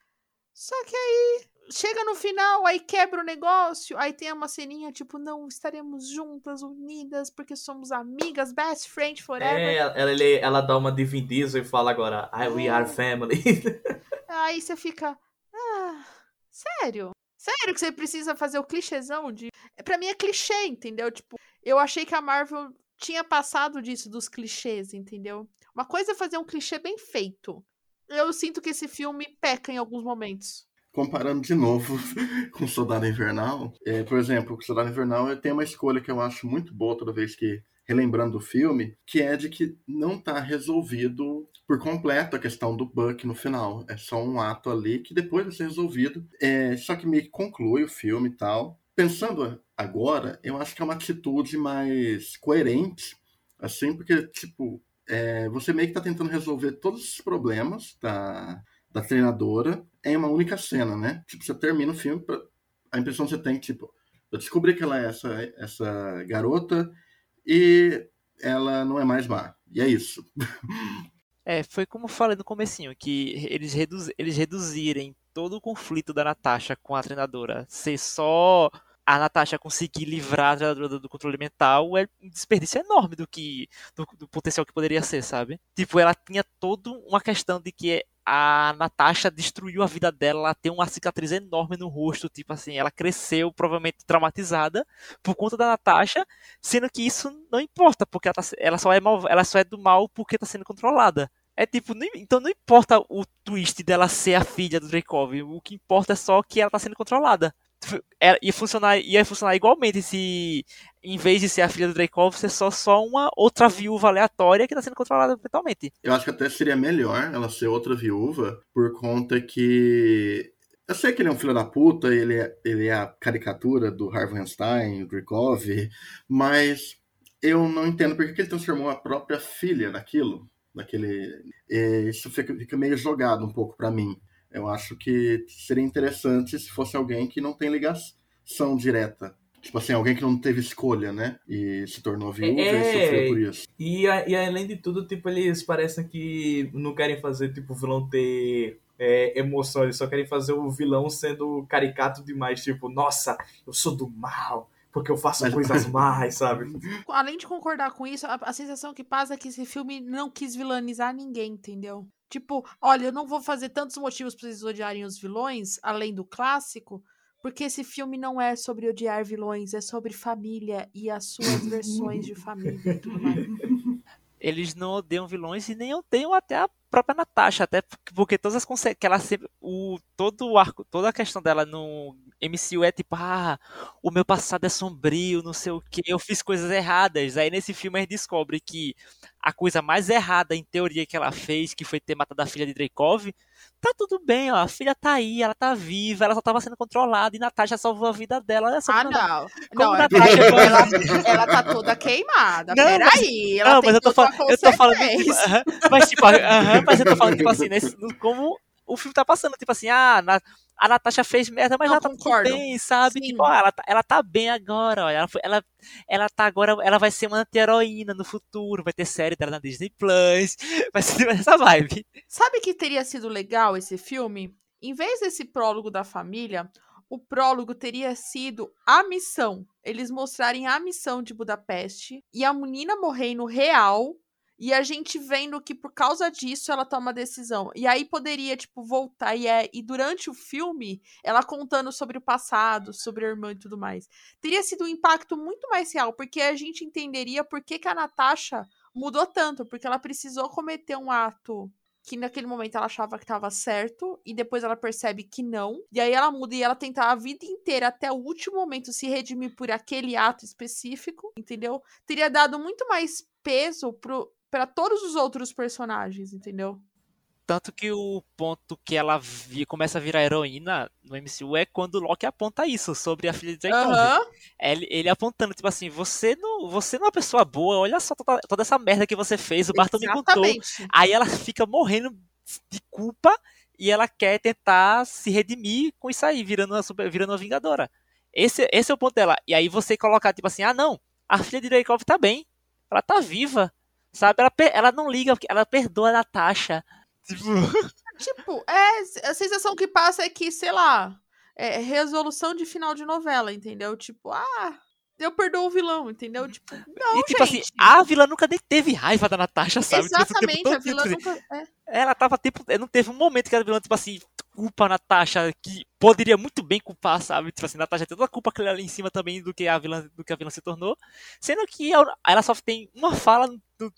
Só que aí chega no final, aí quebra o negócio, aí tem uma ceninha tipo, não, estaremos juntas, unidas, porque somos amigas, best friend forever. É, ela, ele- ela dá uma de Vin Diesel e fala agora, I, we are É. family. Aí você fica, ah, sério? Sério que você precisa fazer o clichêzão de. Pra mim é clichê, entendeu? Tipo, eu achei que a Marvel tinha passado disso dos clichês, entendeu? Uma coisa é fazer um clichê bem feito. Eu sinto que esse filme peca em alguns momentos. Comparando de novo com Soldado Invernal, é, por exemplo, o Soldado Invernal tem uma escolha que eu acho muito boa toda vez que relembrando o filme, que é de que não está resolvido por completo a questão do Buck no final. É só um ato ali que depois vai ser resolvido. É, só que meio que conclui o filme e tal. Pensando agora, eu acho que é uma atitude mais coerente, assim, porque, tipo, é, você meio que está tentando resolver todos os problemas da, da treinadora em uma única cena, né? Tipo, você termina o filme, pra- a impressão que você tem, tipo, eu descobri que ela é essa, essa garota e ela não é mais má. E é isso. É, foi como eu falei no comecinho, que eles, reduz, eles reduzirem todo o conflito da Natasha com a treinadora ser só a Natasha conseguir livrar a treinadora do controle mental é um desperdício enorme do que do, do potencial que poderia ser, sabe? Tipo, ela tinha toda uma questão de que a Natasha destruiu a vida dela, ela tem uma cicatriz enorme no rosto, tipo assim, ela cresceu provavelmente traumatizada por conta da Natasha, sendo que isso não importa, porque ela, tá ela só é mal, ela só é do mal porque tá sendo controlada. É tipo, não- então não importa o twist dela ser a filha do Dreykov, o que importa é só que ela tá sendo controlada. Era, ia, funcionar, ia funcionar igualmente se, em vez de ser a filha do Dreykov, ser só, só uma outra viúva aleatória que tá sendo controlada mentalmente. Eu acho que até seria melhor ela ser outra viúva, por conta que. Eu sei que ele é um filho da puta, ele é, ele é a caricatura do Harvey Weinstein, o Drykov, mas eu não entendo por que ele transformou a própria filha naquilo. Naquele, é, isso fica, fica meio jogado um pouco pra mim. Eu acho que seria interessante se fosse alguém que não tem ligação direta. Tipo assim, alguém que não teve escolha, né? E se tornou viúva É, e sofreu por isso. E, a- e além de tudo, tipo, eles parecem que não querem fazer, tipo, o vilão ter é, emoção, eles só querem fazer o vilão sendo caricato demais, tipo, nossa, eu sou do mal, porque eu faço Mas- coisas más, sabe? Além de concordar com isso, a, a sensação que passa é que esse filme não quis vilanizar ninguém, entendeu? Tipo, olha, eu não vou fazer tantos motivos pra vocês odiarem os vilões, além do clássico, porque esse filme não é sobre odiar vilões, é sobre família e as suas versões de família e tudo mais. Eles não odeiam vilões e nem odeiam até a própria Natasha, até porque- todas as conse- que ela sempre o todo o arco, toda a questão dela no MCU é tipo, ah, o meu passado é sombrio, não sei o que, eu fiz coisas erradas. Aí nesse filme a gente descobre que a coisa mais errada em teoria que ela fez, que foi ter matado a filha de Dreykov, tá tudo bem, ó, a filha tá aí, ela tá viva, ela só tava sendo controlada e Natasha salvou a vida dela. Olha só Ah, ela- não. como Não, é Natasha ela, ela tá toda queimada. Não, Peraí, ela Não, mas eu tô uma eu tô falando tipo, mas tipo, aham, mas eu tô falando tipo assim, nesse, como o filme tá passando, tipo assim, ah, na- a Natasha fez merda, mas Não, ela tá tudo concordo. bem, sabe? Sim. Tipo, ó, ela, tá, ela tá bem agora, ó, ela, foi- ela, ela tá agora, ela vai ser uma anti-heroína no futuro, vai ter série dela na Disney Plus, vai ser essa vibe. Sabe que teria sido legal esse filme? Em vez desse prólogo da família, o prólogo teria sido a missão. Eles mostrarem a missão de Budapeste e a menina morrendo real. E a gente vendo que por causa disso ela toma decisão. E aí poderia, tipo, voltar. E, é, e durante o filme, ela contando sobre o passado, sobre a irmã e tudo mais. Teria sido um impacto muito mais real, porque a gente entenderia por que, que a Natasha mudou tanto. Porque ela precisou cometer um ato que naquele momento ela achava que estava certo e depois ela percebe que não. E aí ela muda e ela tenta a vida inteira até o último momento se redimir por aquele ato específico, entendeu? Teria dado muito mais peso para todos os outros personagens, entendeu? Tanto que o ponto que ela vi, começa a virar heroína no MCU é quando o Loki aponta isso sobre a filha de Jacob. Aham. Ele, ele apontando, tipo assim, você não, você não é uma pessoa boa, olha só toda, toda essa merda que você fez, o Barton me contou. Exatamente. Aí ela fica morrendo de culpa e ela quer tentar se redimir com isso aí, virando uma, super- virando uma vingadora. Esse, esse é o ponto dela. E aí você colocar, tipo assim, ah não, a filha de Jacob tá bem, ela tá viva, sabe? Ela, ela não liga, ela perdoa a Natasha. Tipo, Tipo, é, a sensação que passa é que, sei lá, é resolução de final de novela, entendeu? Tipo, ah, eu perdoo o vilão, entendeu? Tipo, não, e tipo assim, gente. a vilã nunca nem teve raiva da Natasha, sabe? Tipo, Exatamente, todo, a vilã tipo assim, nunca. é. Ela tava tempo. Não teve um momento que a vilã, tipo assim, culpa a Natasha, que poderia muito bem culpar, sabe? Tipo assim, a Natasha tem toda a culpa que ela ali em cima também do que a vilã, do que a vilã se tornou. Sendo que ela ela só tem uma fala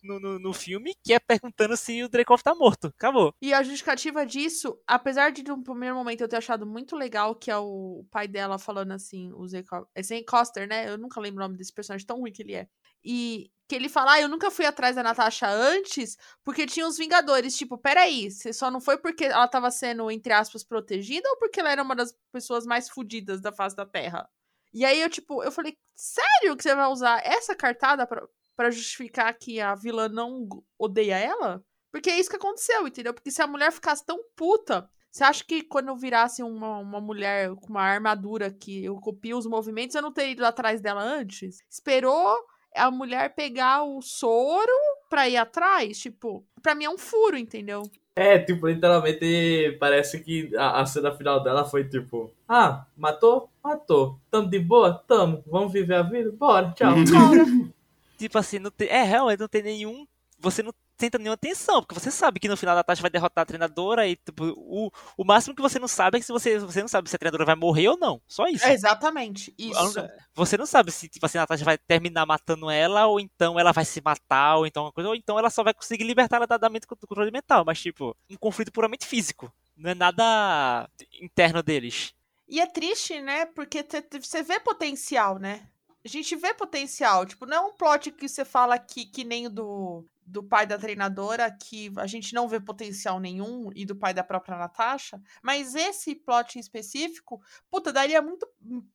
no, no, no- filme que é perguntando se o Dreykov tá morto. Acabou. E a justificativa disso, apesar de no primeiro momento eu ter achado muito legal, que é o pai dela falando assim, o Zay Co- é Zay Coster, né? Eu nunca lembro o nome desse personagem, tão ruim que ele é. E que ele fala, ah, eu nunca fui atrás da Natasha antes, porque tinha os Vingadores. Tipo, peraí, você só não foi porque ela tava sendo, entre aspas, protegida ou porque ela era uma das pessoas mais fodidas da face da Terra? E aí eu, tipo, eu falei, sério que você vai usar essa cartada pra, pra justificar que a vilã não odeia ela? Porque é isso que aconteceu, entendeu? Porque se a mulher ficasse tão puta, você acha que quando eu virasse uma, uma mulher com uma armadura que eu copio os movimentos, eu não teria ido atrás dela antes? Esperou a mulher pegar o soro pra ir atrás? Tipo, pra mim é um furo, entendeu? É, tipo, literalmente parece que a, a cena final dela foi tipo: Ah, matou? Matou. Tamo de boa? Tamo. Vamos viver a vida? Bora, tchau. Tipo assim, não tem, é, realmente não tem nenhum. Você não senta nenhuma tensão, porque você sabe que no final a Natasha vai derrotar a treinadora e tipo, o, o máximo que você não sabe é que se você, você não sabe se a treinadora vai morrer ou não. Só isso. É exatamente. Isso. Você não sabe se tipo assim, a Natasha vai terminar matando ela, ou então ela vai se matar, ou então coisa, ou então ela só vai conseguir libertar ela da, da mente do controle mental. Mas, tipo, um conflito puramente físico. Não é nada interno deles. E é triste, né? Porque você vê potencial, né? A gente vê potencial. Tipo, não é um plot que você fala que, que nem o do, do pai da treinadora, que a gente não vê potencial nenhum, e do pai da própria Natasha. Mas esse plot em específico, puta, daria muito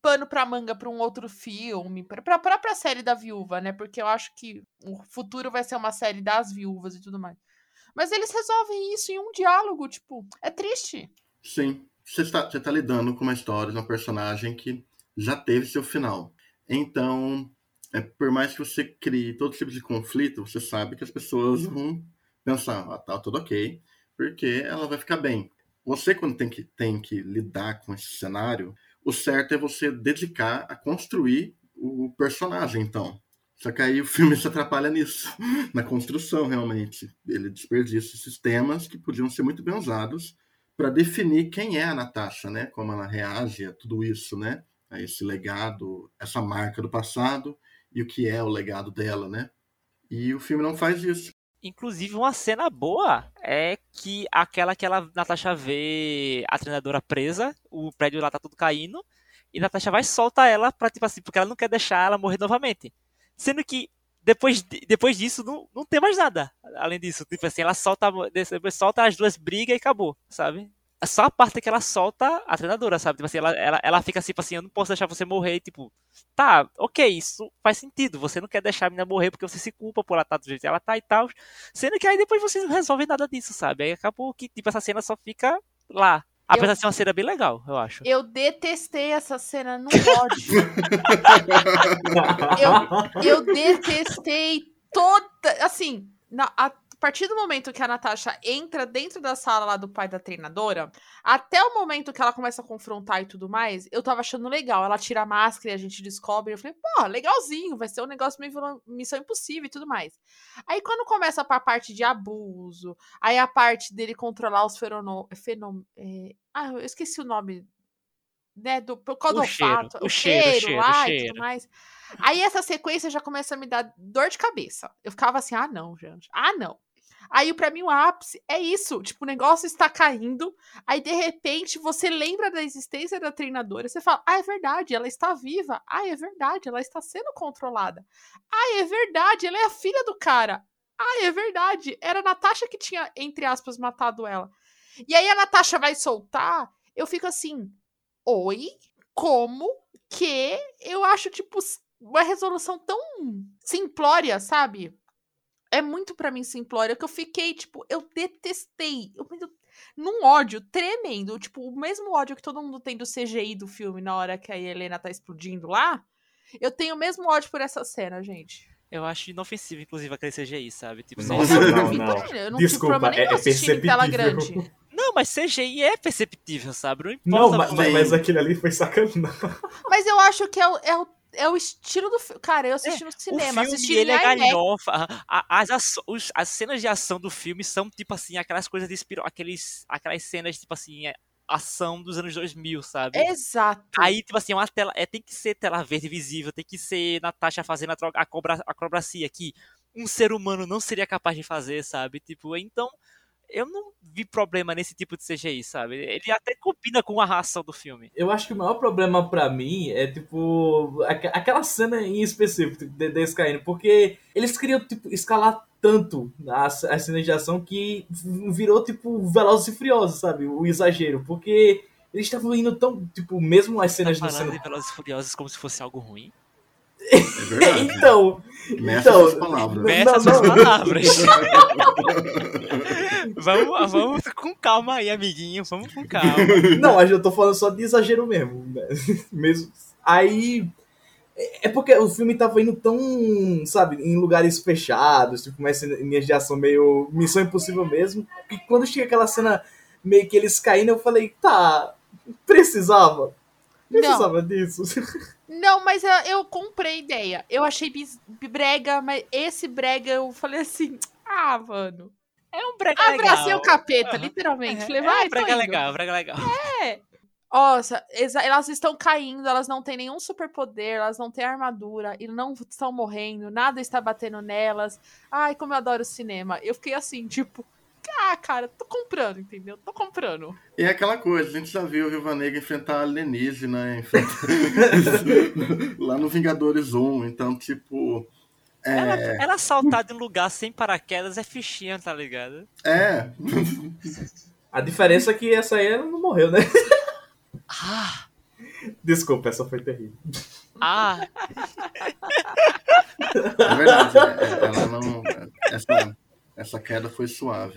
pano pra manga pra um outro filme, pra, pra própria série da viúva, né? Porque eu acho que o futuro vai ser uma série das viúvas e tudo mais. Mas eles resolvem isso em um diálogo, tipo, é triste. Sim. Você está, você está lidando com uma história uma personagem que já teve seu final. Então, é, por mais que você crie todo tipo de conflito, você sabe que as pessoas vão pensar, ah, tá tudo ok, porque ela vai ficar bem. Você, quando tem que, tem que lidar com esse cenário, o certo é você dedicar a construir o personagem, então. Só que aí o filme se atrapalha nisso, na construção, realmente. Ele desperdiça esses temas que podiam ser muito bem usados para definir quem é a Natasha, né? Como ela reage a tudo isso, né? A esse legado, essa marca do passado e o que é o legado dela, né? E o filme não faz isso. Inclusive, uma cena boa é que aquela que ela, Natasha vê a treinadora presa, o prédio lá tá tudo caindo, e Natasha vai e solta ela pra, tipo assim, porque ela não quer deixar ela morrer novamente. Sendo que depois, de- depois disso não, não tem mais nada. Além disso, tipo assim, ela solta, depois solta as duas brigas e acabou, sabe? É só a parte que ela solta a treinadora, sabe? Tipo assim, ela, ela, ela fica assim, tipo assim, eu não posso deixar você morrer, e, tipo, tá, ok, isso faz sentido. Você não quer deixar a menina morrer porque você se culpa por ela estar do jeito que ela tá e tal. Sendo que aí depois você não resolve nada disso, sabe? Aí acabou que, tipo, essa cena só fica lá. Apesar de ser uma cena bem legal, eu acho. Eu detestei essa cena no ódio. Eu detestei toda. Assim, na- a partir do momento que a Natasha entra dentro da sala lá do pai da treinadora, até o momento que ela começa a confrontar e tudo mais, eu tava achando legal. Ela tira a máscara e a gente descobre. Eu falei, pô, legalzinho, vai ser um negócio meio missão impossível e tudo mais. Aí quando começa pra parte de abuso, aí a parte dele controlar os ferono... fenom... é, Ah, eu esqueci o nome. Né, do, causa O do cheiro, olfato, o cheiro, o cheiro, lá e cheiro. tudo mais. Aí essa sequência já começa a me dar dor de cabeça. Eu ficava assim, ah não, gente, ah não. Aí, pra mim, o ápice é isso. Tipo, o negócio está caindo. Aí, de repente, você lembra da existência da treinadora. Você fala, ah, é verdade, ela está viva. Ah, é verdade, ela está sendo controlada. Ah, é verdade, ela é a filha do cara. Ah, é verdade, era a Natasha que tinha, entre aspas, matado ela. E aí a Natasha vai soltar, eu fico assim, oi? Como que eu acho, tipo, uma resolução tão simplória, sabe? É muito para mim simplória que eu fiquei, tipo, eu detestei. Eu, num ódio tremendo. Tipo, o mesmo ódio que todo mundo tem do CGI do filme na hora que a Helena tá explodindo lá. Eu tenho o mesmo ódio por essa cena, gente. Eu acho inofensivo, inclusive, aquele CGI, sabe? Tipo, não, não, não. Eu não Desculpa, é, é perceptível. Não, mas CGI é perceptível, sabe? Não, não mas, mas aquele ali foi sacanagem. Mas eu acho que é o, é o é o estilo do filme. Cara, eu assisti é, no cinema, o filme, assisti ele é galhofa. As, as, as cenas de ação do filme são, tipo assim, aquelas coisas de espiro, aqueles, aquelas cenas, tipo assim, é, ação dos anos 2000, sabe? Exato. Aí, tipo assim, é uma tela, é, tem que ser tela verde visível, tem que ser Natasha fazendo a, a, cobra, a acrobacia que um ser humano não seria capaz de fazer, sabe? Tipo, então eu não vi problema nesse tipo de CGI, sabe? Ele até combina com a raça do filme. Eu acho que o maior problema para mim é, tipo, aquela cena em específico desse caindo, porque eles queriam, tipo, escalar tanto as, as cenas de ação que virou, tipo, Velozes e Furiosos, sabe? O exagero, porque eles estavam indo tão, tipo, mesmo as cenas tá de cena... de Velozes e Furiosos como se fosse algo ruim? É então, Meça então, palavras. Meça suas palavras. vamos, vamos com calma aí, amiguinho. Vamos com calma. Não, eu tô falando só de exagero mesmo. Né? mesmo. Aí. É porque o filme tava indo tão, sabe, em lugares fechados, tipo, uma linhas de ação meio Missão Impossível mesmo. Que quando chega aquela cena meio que eles caindo, eu falei, tá, precisava. Precisava Não. disso. Não, mas eu, eu comprei a ideia. Eu achei brega, mas esse brega eu falei assim, ah, mano. É um brega Abracei legal. Abracei o capeta, uhum. literalmente. Falei, vai, é um brega legal, brega legal. É. Nossa, elas estão caindo, elas não têm nenhum superpoder, elas não têm armadura e não estão morrendo, nada está batendo nelas. Ai, como eu adoro cinema. Eu fiquei assim, tipo, ah, cara, tô comprando, entendeu? Tô comprando. E é aquela coisa, a gente já viu o Viva Negra enfrentar alienígena enfrentar... lá no Vingadores 1, então, tipo. É... Ela, ela saltar de um lugar sem paraquedas é fichinha, tá ligado? É. A diferença é que essa aí ela não morreu, né? Ah! Desculpa, essa foi terrível. Ah! É verdade, é, ela não. Essa, essa queda foi suave.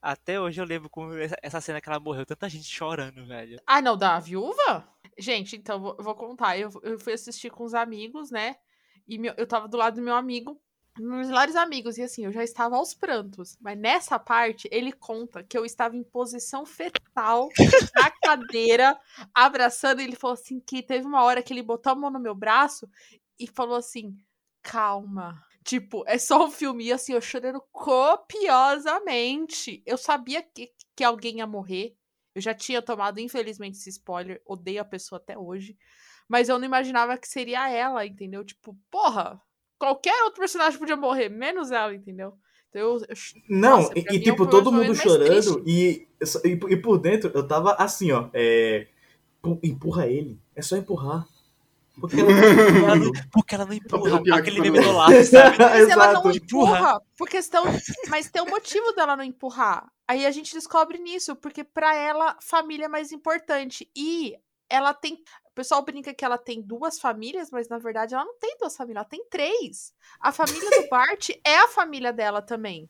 Até hoje eu lembro como essa cena que ela morreu, tanta gente chorando, velho. Ah, não, da viúva? Gente, então, eu vou contar. Eu, eu fui assistir com os amigos, né? E meu, eu tava do lado do meu amigo, meus melhores amigos, e assim, eu já estava aos prantos. Mas nessa parte, ele conta que eu estava em posição fetal na cadeira, abraçando, e ele falou assim: que teve uma hora que ele botou a mão no meu braço e falou assim: calma. Tipo, é só um filme. E assim, eu chorando copiosamente. Eu sabia que, que alguém ia morrer. Eu já tinha tomado, infelizmente, esse spoiler. Odeio a pessoa até hoje. Mas eu não imaginava que seria ela, entendeu? Tipo, porra, qualquer outro personagem podia morrer, menos ela, entendeu? Então, eu, eu, não, nossa, e, e tipo, todo mundo chorando. E, e, e, por dentro eu tava assim, ó. É, empurra ele. É só empurrar. Porque ela, não, porque ela não empurra aquele meme do lado, sabe? Mas ela não empurra por questão. Mas tem um motivo dela não empurrar. Aí a gente descobre nisso, porque para ela, família é mais importante. E ela tem. O pessoal brinca que ela tem duas famílias, mas na verdade ela não tem duas famílias, ela tem três. A família do Bart é a família dela também.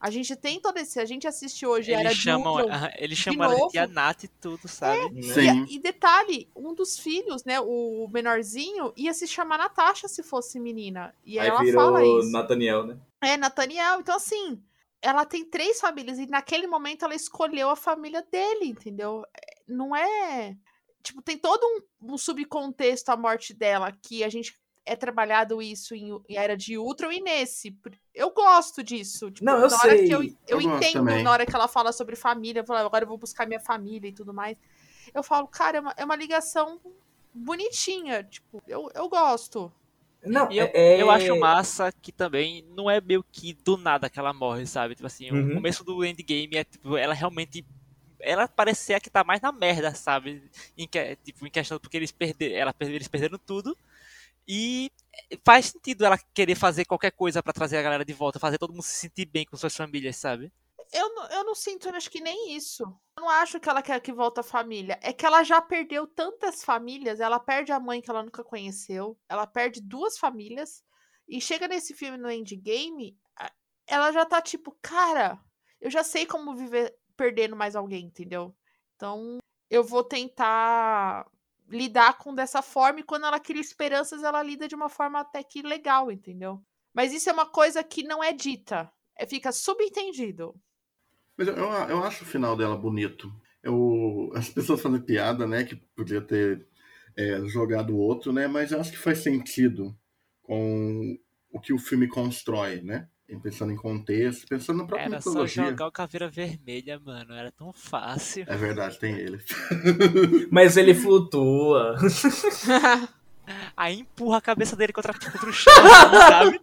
A gente tem todo esse. A gente assiste hoje. Eles era chamam, Ultron, ele chama ela de tia Nath e tudo, sabe? É, Sim. E, e, detalhe: um dos filhos, né, o menorzinho, ia se chamar Natasha se fosse menina. E aí ela virou fala isso. Nathaniel, né? É, Nathaniel. Então, assim, ela tem três famílias. E naquele momento ela escolheu a família dele, entendeu? É, não é. Tipo, tem todo um, um subcontexto a morte dela que a gente é trabalhado isso em, em Era de Ultron e nesse. Eu gosto disso. Tipo, não, eu na sei. Hora que eu, eu, eu entendo na hora que ela fala sobre família, eu falo, agora eu vou buscar minha família e tudo mais. Eu falo, cara, é uma, é uma ligação bonitinha. Tipo, eu, eu gosto. Não, E eu, é... eu acho massa que também não é meio que do nada que ela morre, sabe? Tipo assim, Uhum. o começo do endgame é tipo, ela realmente. Ela parece ser a que tá mais na merda, sabe? Em, que, tipo, em questão porque eles perderam. Ela, eles perderam tudo. E faz sentido ela querer fazer qualquer coisa pra trazer a galera de volta, fazer todo mundo se sentir bem com suas famílias, sabe? Eu, eu não sinto, acho que nem isso. Eu não acho que ela quer que volta a família. É que ela já perdeu tantas famílias. Ela perde a mãe que ela nunca conheceu. Ela perde duas famílias. E chega nesse filme no endgame, ela já tá tipo, cara, eu já sei como viver perdendo mais alguém, entendeu? Então, eu vou tentar lidar com dessa forma. E quando ela cria esperanças, ela lida de uma forma até que legal, entendeu? Mas isso é uma coisa que não é dita. É, fica subentendido. Mas eu, eu, acho o final dela bonito. Eu, as pessoas fazem piada, né? Que podia ter é, jogado outro, né? Mas eu acho que faz sentido com o que o filme constrói, né? Pensando em contexto, pensando na própria Era só mitologia. jogar o Caveira Vermelha, mano. Era tão fácil. É verdade, tem ele. Mas ele flutua. Aí empurra a cabeça dele contra, contra o chão, sabe?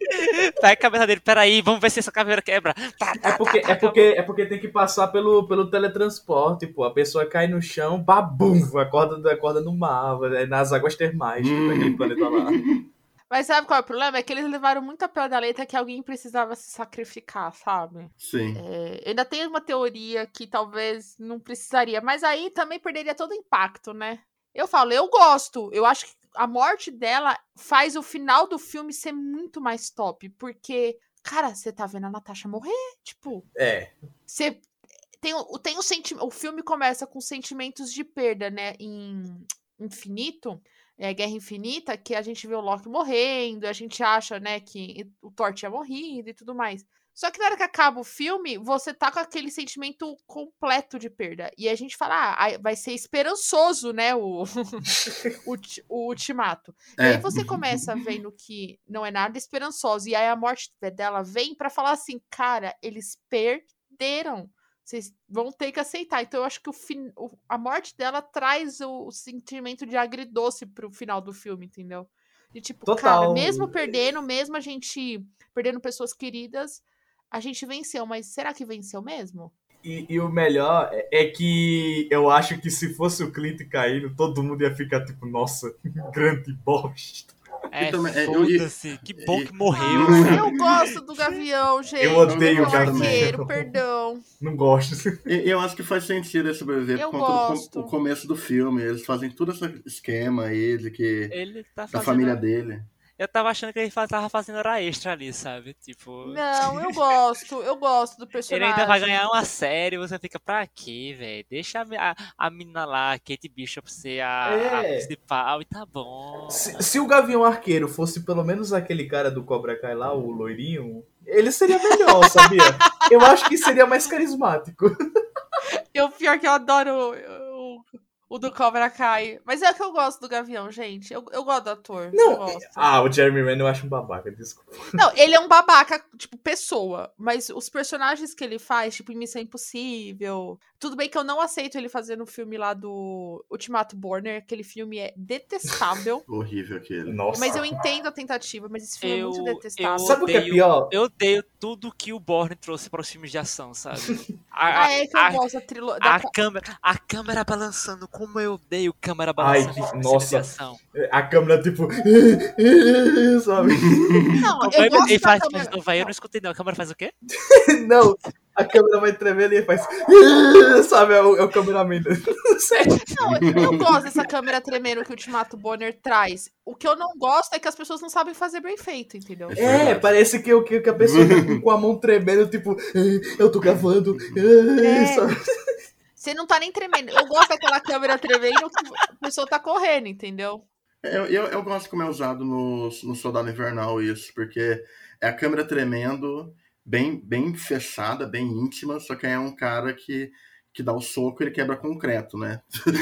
Pega a cabeça dele, peraí, vamos ver se essa caveira quebra. Tá, tá, É porque, tá, é tá, porque, é porque tem que passar pelo, pelo teletransporte, pô. A pessoa cai no chão, babum, acorda, acorda no mar, é nas águas termais Hum. daquele planeta lá. Mas sabe qual é o problema? É que eles levaram muito a pé da letra que alguém precisava se sacrificar, sabe? Sim. É, ainda tenho uma teoria que talvez não precisaria, mas aí também perderia todo o impacto, né? Eu falo, eu gosto. Eu acho que a morte dela faz o final do filme ser muito mais top, porque, cara, você tá vendo a Natasha morrer, tipo, É. você tem, o- tem o sentimento. O filme começa com sentimentos de perda, né? Em Infinito, é, Guerra Infinita, que a gente vê o Loki morrendo, a gente acha, né, que o Thor tinha morrido e tudo mais. Só que na hora que acaba o filme, você tá com aquele sentimento completo de perda. E a gente fala, ah, vai ser esperançoso, né, o, o, o ultimato. E É. aí você começa vendo que não é nada esperançoso. E aí a morte dela vem pra falar assim, cara, eles perderam. Vocês vão ter que aceitar. Então eu acho que o fin... o- a morte dela traz o, o sentimento de agridoce pro final do filme, entendeu? De tipo, cara, Total. mesmo perdendo, mesmo a gente perdendo pessoas queridas, a gente venceu, mas será que venceu mesmo? E, e o melhor é, é que eu acho que se fosse o Clint caindo, todo mundo ia ficar tipo, nossa, grande bosta. É, também- é, eu-. Que bom que morreu. Eu gosto do Gavião, gente. Eu odeio do o Gavião. arqueiro, perdão. Não gosto. Eu acho que faz sentido ele sobreviver Eu por conta do gosto. o começo do filme. Eles fazem todo esse esquema aí de que. Ele tá Da família dele. Eu tava achando que ele tava fazendo hora extra ali, sabe? Tipo. Não, eu gosto, eu gosto do Ele personagem. ainda vai ganhar uma série, você fica, pra quê, velho? Deixa a, a, a menina lá, a Kate Bishop, ser a, a É. principal e tá bom. Se, se o Gavião Arqueiro fosse pelo menos aquele cara do Cobra Kai lá, o loirinho, ele seria melhor, sabia? Eu acho que seria mais carismático. Eu, pior que eu adoro o, o, o do Cobra Kai. Mas é que eu gosto do Gavião, gente. Eu, eu gosto do ator. Não, gosto. ah, o Jeremy Renner eu acho um babaca, desculpa. Não, ele é um babaca, tipo, pessoa. Mas os personagens que ele faz, tipo, em Missão Impossível. Tudo bem que eu não aceito ele fazer no filme lá do Ultimato Borner. Aquele filme é detestável. Horrível aquele. Nossa. mas eu entendo a tentativa, mas esse filme é muito Eu- detestável. eu- Sabe o que é pior? Eu odeio tudo que o Borne trouxe para os filmes de ação, sabe? A, Ah, é que eu a- gosto da trilogia. a câmera, a câmera balançando, como eu odeio câmera balançando Ai, nossa. de ação. A câmera, tipo. sabe? Não, eu ele- gosto ele da faz, câmera- novo aí, eu não escutei não. A câmera faz o quê? Não, a câmera vai tremer ali e faz. Sabe, é o, é o cameraman. Sério. Não, eu gosto dessa câmera tremendo que o Ultimato Bonner traz. O que eu não gosto é que as pessoas não sabem fazer bem feito, entendeu? É, parece que, o- que, que a pessoa tá com a mão tremendo, tipo, eu tô gravando. É. sabe? Você não tá nem tremendo. Eu gosto daquela câmera tremendo que a pessoa tá correndo, entendeu? Eu, eu, eu gosto como é usado no, no Soldado Invernal isso, porque é a câmera tremendo, bem, bem fechada, bem íntima, só que é um cara que, que dá o soco e ele quebra concreto, né?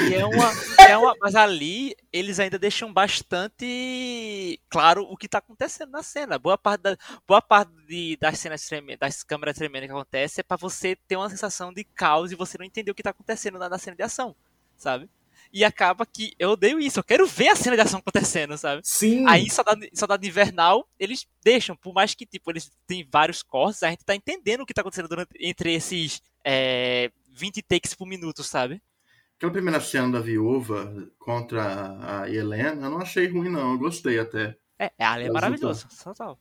E é uma, é uma, mas ali eles ainda deixam bastante claro o que tá acontecendo na cena. Boa parte, da, boa parte de, das cenas tremendas, das câmeras tremendas que acontece é pra você ter uma sensação de caos e você não entender o que tá acontecendo na, na cena de ação, sabe? E acaba que eu odeio isso. Eu quero ver a cena de ação acontecendo, sabe? Sim. Aí, Soldado, Soldado Invernal, eles deixam, por mais que, tipo, eles têm vários cortes, a gente tá entendendo o que tá acontecendo durante, entre esses é, 20 takes por minuto, sabe? Aquela primeira cena da viúva contra a Helena, eu não achei ruim, não. Eu gostei até. É, ali é Mas maravilhoso. Total.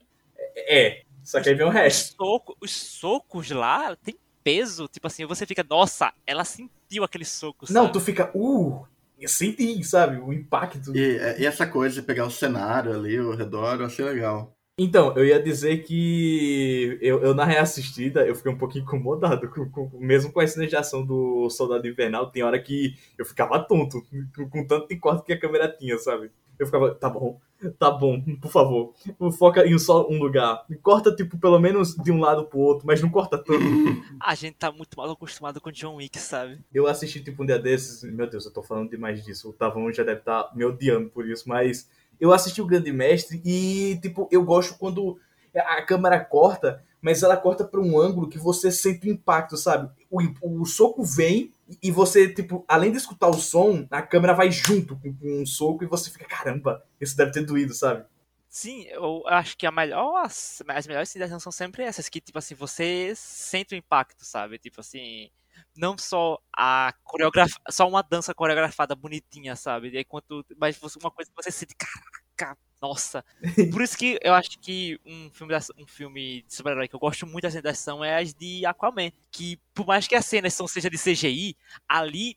É. Só que aí vem o Os, resto. soco- os socos lá tem peso. Tipo assim, você fica, nossa, ela sentiu aquele soco, Não, sabe? tu fica, uh, eu senti, sabe? O impacto. E, e essa coisa de pegar o cenário ali ao redor, eu achei legal. Então, eu ia dizer que eu, eu na reassistida, eu fiquei um pouquinho incomodado, com, com- mesmo com a cena de ação do Soldado Invernal, tem hora que eu ficava tonto, com, com tanto de corte que a câmera tinha, sabe? Eu ficava, tá bom, tá bom, por favor, foca em só um lugar. Corta, tipo, pelo menos de um lado pro outro, mas não corta tanto. A gente tá muito mal acostumado com John Wick, sabe? Eu assisti, tipo, um dia desses, meu Deus, eu tô falando demais disso, o Tavão já deve estar me odiando por isso, mas eu assisti o Grande Mestre e, tipo, eu gosto quando a câmera corta, mas ela corta pra um ângulo que você sente o impacto, sabe? O, o soco vem e você, tipo, além de escutar o som, a câmera vai junto com, um soco e você fica, caramba, isso deve ter doído, sabe? Sim, eu acho que a melhor, as, as melhores cenas são sempre essas, que, tipo assim, você sente o impacto, sabe? Tipo assim, não só a coreografia, só uma dança coreografada bonitinha, sabe? E aí, quanto, mas uma coisa que você sente, caraca, nossa. Por isso que eu acho que um filme, um filme de super-herói que eu gosto muito de ação é as de Aquaman, que por mais que as cenas são seja de CGI, ali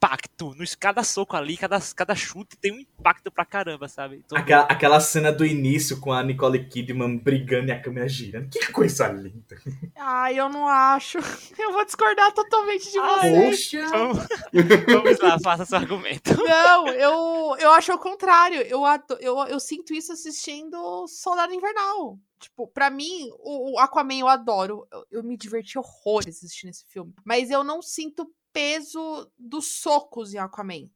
impacto, nos, cada soco ali, cada, cada chute tem um impacto pra caramba, sabe? Então, Aquela, aquela cena do início com a Nicole Kidman brigando e a câmera girando, que coisa linda. Ai, eu não acho. Eu vou discordar totalmente de Ai, vocês. Poxa! Vamos, vamos lá, faça seu argumento. Não, eu, eu acho o contrário. Eu, eu, eu sinto isso assistindo Soldado Invernal. Tipo, pra mim, o, o Aquaman eu adoro. Eu, eu me diverti horrores assistindo esse filme. Mas eu não sinto peso dos socos em Aquaman.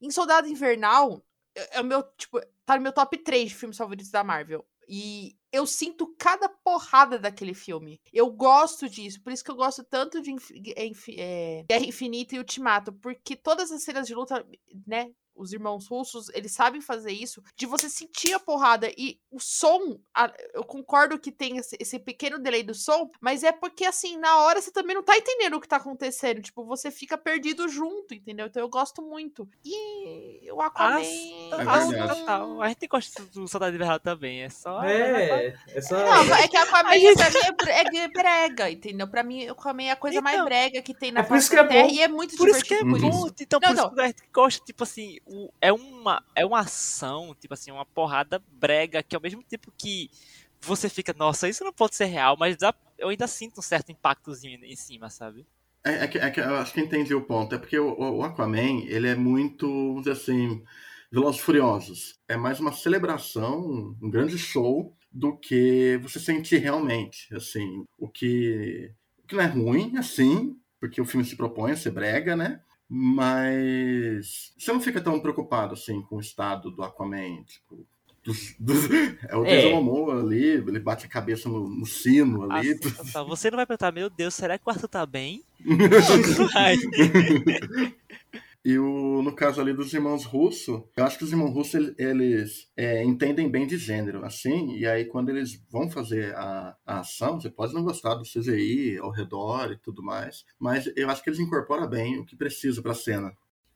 Em Soldado Invernal, é é o meu, tipo, tá no meu top 3 de filmes favoritos da Marvel. E eu sinto cada porrada daquele filme. Eu gosto disso. Por isso que eu gosto tanto de Infi- é, Guerra Infinita e Ultimato. Porque todas as cenas de luta, né? Os irmãos russos, eles sabem fazer isso, de você sentir a porrada e o som. a- eu concordo que tem esse, esse pequeno delay do som, mas é porque, assim, na hora você também não tá entendendo o que tá acontecendo. Tipo, você fica perdido junto, entendeu? Então eu gosto muito. E o Aquaman. Ah, É total. A gente gosta do Soldado Invernal também, é só... É, essa. Não, é que a Aquaman gente- pra mim é é, é brega, entendeu? Pra mim, o Aquaman é a coisa mais Então, brega que tem na é por isso que é bom. Terra e é muito Por isso que é divertido por Uhum. então Não, por não. isso que a gente gosta, tipo assim, é uma é uma ação, tipo assim, uma porrada brega, que ao mesmo tempo que você fica, nossa, isso não pode ser real, mas dá- eu ainda sinto um certo impactozinho em cima, sabe? É, é que, é que eu acho que entendi o ponto. É porque o, o Aquaman, ele é muito, vamos dizer assim, Velozes Furiosos. É mais uma celebração, um grande show, do que você sentir realmente. Assim, o que, o que não é ruim, assim, porque o filme se propõe a ser brega, né? Mas você não fica tão preocupado, assim, com o estado do Aquaman, tipo... dos- dos- é o É. Momoa ali, ele bate a cabeça no, no sino ali. Total. Você não vai perguntar, meu Deus, será que o Arthur tá bem? Vai. E o, no caso ali dos irmãos Russo, eu acho que os irmãos Russo eles, é, entendem bem de gênero, assim, e aí quando eles vão fazer a, a ação, você pode não gostar do CGI ao redor e tudo mais, mas eu acho que eles incorporam bem o que precisa pra cena.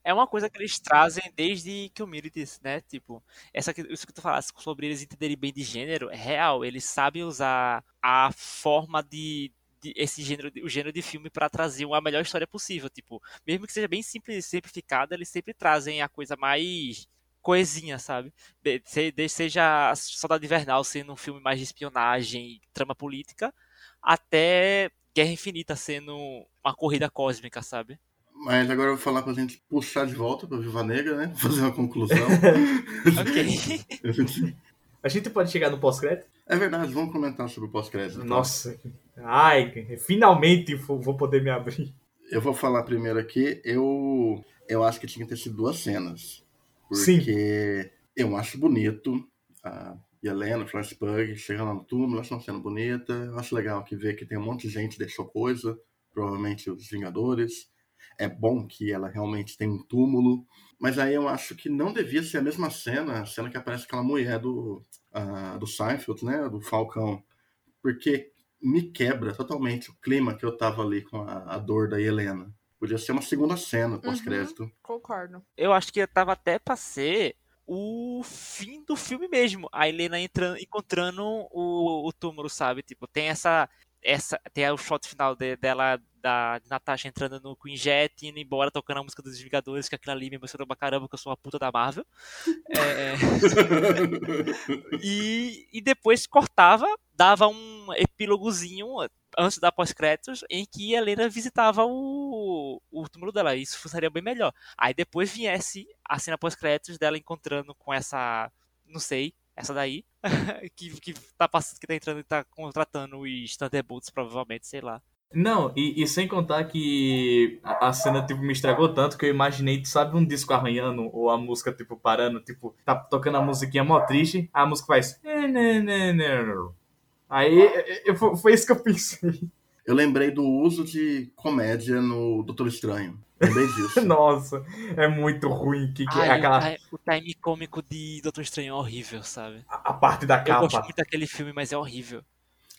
É uma coisa que eles trazem desde que o Miri disse, né? Tipo, essa, isso que tu falasse sobre eles entenderem bem de gênero, é real. Eles sabem usar a forma de- esse gênero, o gênero de filme pra trazer uma melhor história possível. Tipo, mesmo que seja bem simples, simplificada, eles sempre trazem a coisa mais coesinha, sabe? Seja Soldado Invernal sendo um filme mais de espionagem, trama política, até Guerra Infinita sendo uma corrida cósmica, sabe? Mas agora eu vou falar pra gente puxar de volta pra Viva Negra, né? Fazer uma conclusão. Ok. A gente pode chegar no pós-crédito? é verdade, vamos comentar sobre o pós-crédito. então. Ai, finalmente vou poder me abrir. Eu vou falar primeiro aqui, eu, eu acho que tinha que ter sido duas cenas. Sim. Porque eu acho bonito a Helena, Florence Pug, chega lá no túmulo, eu acho uma cena bonita. Eu acho legal que ver que tem um monte de gente que deixou coisa, provavelmente os Vingadores. é bom que ela realmente tem um túmulo. Mas aí eu acho que não devia ser a mesma cena, a cena que aparece aquela mulher do, uh, do Seinfeld, né? Do Falcão. Porque me quebra totalmente o clima que eu tava ali com a, a dor da Helena. Podia ser uma segunda cena pós-crédito. Uhum, concordo. Eu acho que tava até pra ser o fim do filme mesmo. A Helena entrando, encontrando o, o túmulo, sabe? Tipo, tem essa. essa tem o shot final de, dela, da de Natasha entrando no Queen Jet, indo embora, tocando a música dos Vingadores, que aquilo ali me emocionou pra caramba, que eu sou uma puta da Marvel. É... e, e depois cortava, dava um epílogozinho antes da pós-créditos, em que Helena visitava o, o túmulo dela. Isso funcionaria bem melhor. Aí depois viesse a cena pós-créditos dela encontrando com essa. Não sei, essa daí. que, que tá passando, que tá entrando e tá contratando os Thunderbolts, provavelmente, sei lá. Não, e, e, sem contar que a, a, cena, tipo, me estragou tanto que eu imaginei, sabe, um disco arranhando ou a música, tipo, parando, tipo, tá tocando a musiquinha mó triste, a música faz... Aí eu, foi isso que eu pensei. Eu lembrei do uso de comédia no Doutor Estranho. Lembrei disso. Nossa, é muito ruim. Que, que Ai, é aquela... o time cômico de Doutor Estranho é horrível, sabe? A, a parte da capa. Eu gosto muito daquele filme, mas é horrível.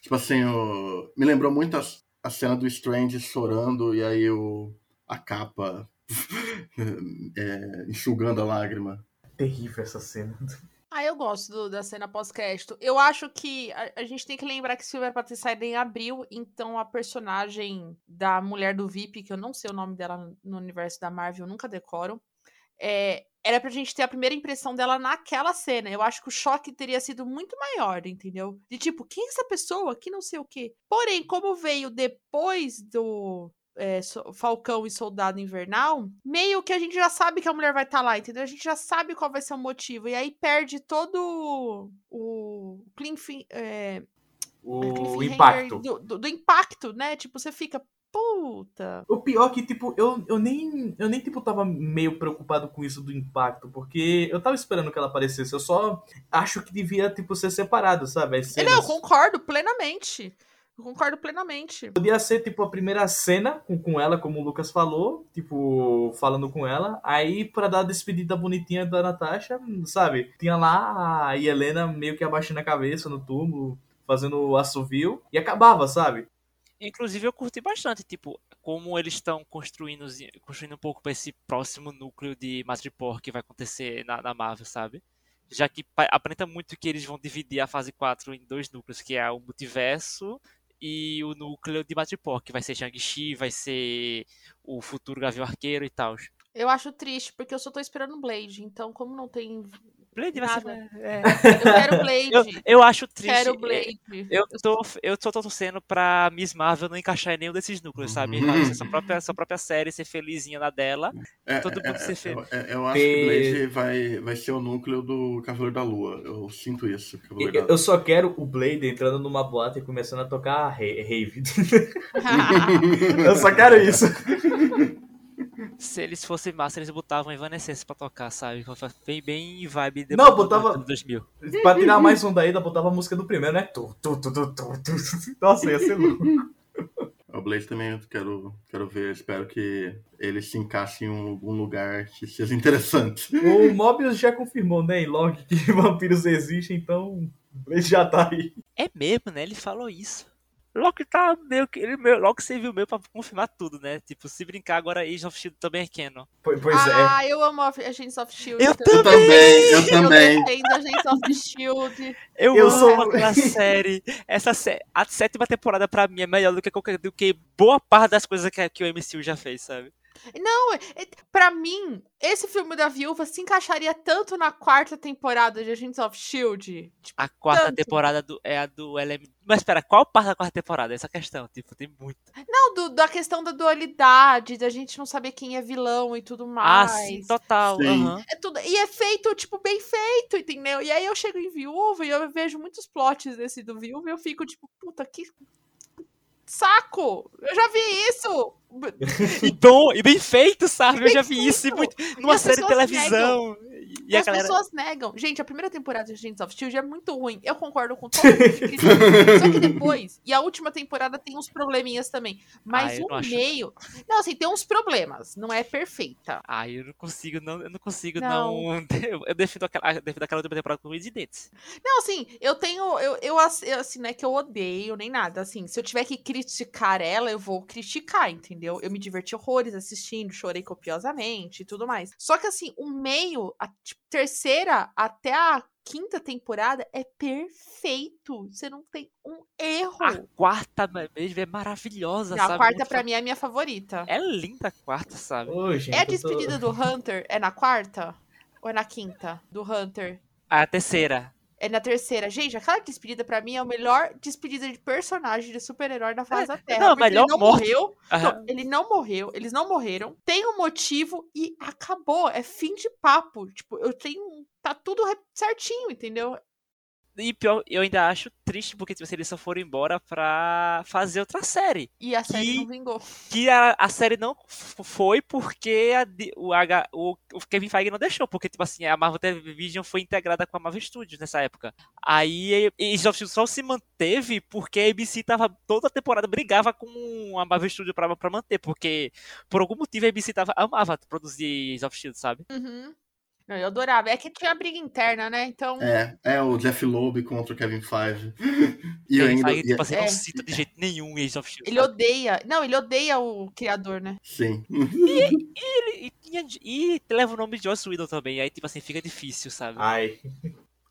Tipo assim, o... me lembrou muito a, a cena do Strange chorando e aí o... a capa é, enxugando a lágrima. Terrível essa cena. Ah, eu gosto do, da cena pós-crédito. Eu acho que a, a, gente tem que lembrar que pra ter saído em abril, então a personagem da mulher do VIP, que eu não sei o nome dela no universo da Marvel, nunca decoro, é, era pra gente ter a primeira impressão dela naquela cena. Eu acho que o choque teria sido muito maior, entendeu? De tipo, quem é essa pessoa? Que não sei o quê. Porém, como veio depois do, é, Falcão e Soldado Invernal, meio que a gente já sabe que a mulher vai estar tá lá, entendeu? A gente já sabe qual vai ser o motivo. E aí perde todo o clean é, o impacto. Do, do, do, impacto, né? Tipo, você fica. Puta. O pior é que, tipo, eu, eu nem. Eu nem, tipo, tava meio preocupado com isso do impacto. Porque eu tava esperando que ela aparecesse. Eu só acho que devia, tipo, ser separado, sabe? As cenas... Não, eu concordo plenamente. Eu concordo plenamente. Podia ser, tipo, a primeira cena com, com ela, como o Lucas falou, tipo, falando com ela. Aí, para dar a despedida bonitinha da Natasha, sabe? Tinha lá a Helena meio que abaixando a cabeça no túmulo, fazendo o assovio, e acabava, sabe? Inclusive, eu curti bastante, tipo, como eles estão construindo, construindo um pouco para esse próximo núcleo de Madripoor que vai acontecer na, na Marvel, sabe? já que aparenta muito que eles vão dividir a fase 4 em dois núcleos, que é o multiverso e o núcleo de Madripoor, que vai ser Shang-Chi, vai ser o futuro Gavião Arqueiro e tal. Eu acho triste, porque eu só tô esperando Blade, então como não tem Blade vai ser. É. Eu quero Blade. Eu, eu acho triste. Quero é, Blade. Eu, tô, eu só tô torcendo pra Miss Marvel não encaixar em nenhum desses núcleos, sabe? Ser sua própria, sua própria série, ser felizinha na dela. É, todo mundo é, ser feliz. Eu, eu acho que Blade vai, vai ser o núcleo do Cavaleiro da Lua. Eu sinto isso. Eu, eu, só quero o Blade entrando numa boate e começando a tocar rave. eu só quero isso. Se eles fossem massa, eles botavam Evanescence pra tocar, sabe? Bem, bem vibe de Não, botava. 2000. Pra tirar mais um daí, botava a música do primeiro, né? Tu, tu, tu, tu, tu, tu. Nossa, ia ser louco. O Blaze também eu quero, quero ver, espero que ele se encaixe em algum lugar que seja interessante. O Mobius já confirmou, né, em log que vampiros existem, então o Blaze já tá aí. É mesmo, né? Ele falou isso. Loki tá meio que. Ele meio, Loki serviu meio pra confirmar tudo, né? Tipo, se brincar agora, Agents of Shield também é canon. Pois, pois ah, é. eu amo Agents of Shield. Eu também! Eu também! Eu defendo Agents of Shield. Eu, eu amo sou... aquela série. Essa sé... A sétima temporada pra mim é melhor do que, qualquer... do que boa parte das coisas que, que o MCU já fez, sabe? Não, é, é, para mim, esse filme da Viúva se encaixaria tanto na quarta temporada de Agents of S.H.I.E.L.D. Tipo, a quarta tanto. temporada do, é a do LM... Mas espera, qual parte da quarta temporada? Essa questão, tipo, tem muito. Não, do, da questão da dualidade, da gente não saber quem é vilão e tudo mais. Ah, sim, total. Sim. Uhum. É tudo, e é feito, tipo, bem feito, entendeu? E aí eu chego em Viúva e eu vejo muitos plots desse do Viúva e eu fico, tipo, puta, que saco! Eu já vi isso! E bom, e bem feito, sabe? Eu já vi isso muito, numa série de televisão. E a as galera. pessoas negam. Gente, a primeira temporada de Agents of Shield é muito ruim. Eu concordo com todo mundo. Só que depois, e a última temporada tem uns probleminhas também. Mas Ah, o acho. meio. Não, assim, tem uns problemas. Não é perfeita. Ai, eu não consigo, não, eu não consigo, Não. não. Eu, defendo aquela, defendo aquela última temporada com unhas e dentes. Não, assim, eu tenho. Eu, eu, assim, não é que eu odeio nem nada. Assim, se eu tiver que criticar ela, eu vou criticar, entendeu? Eu me diverti horrores assistindo, chorei copiosamente e tudo mais. Só que, assim, o meio, a tipo, terceira até a quinta temporada é perfeito. Você não tem um erro. A quarta mesmo é maravilhosa, Não, a sabe? quarta, fa- mim, é a minha favorita. É linda a quarta, sabe? Ô, gente, É a eu tô- despedida do Hunter? É na quarta? Ou é na quinta? Do Hunter? A terceira. É na terceira. Gente, aquela despedida pra mim é a melhor despedida de personagem de super-herói da face da Terra. não, melhor ele não morte. morreu. Não, ele não morreu. Eles não morreram. Tem um motivo e acabou. É fim de papo. Tipo, eu tenho. Tá tudo certinho, entendeu? E pior, eu ainda acho triste porque tipo, assim, eles só foram embora pra fazer outra série. E a série Que- não vingou. Que a, a série não foi porque a o, H, o, o Kevin Feige não deixou. Porque, tipo assim, a Marvel Television foi integrada com a Marvel Studios nessa época. Aí of Shield só se manteve porque a ABC tava toda a temporada brigava com a Marvel Studios pra, pra manter. Porque por algum motivo a ABC tava, amava produzir of Shield, sabe? Uhum. Não, eu adorava. É que tinha briga interna, né? Então. É, é o Jeff Loeb contra o Kevin Feige. E eu Kevin ainda. Feige, e- tipo assim, É. não cita de jeito nenhum Agents of Shield. Ele odeia. Não, ele odeia o criador, né? Sim. E, tinha- e leva o nome de Joss Whedon também. Aí, tipo assim, fica difícil, sabe? Ai,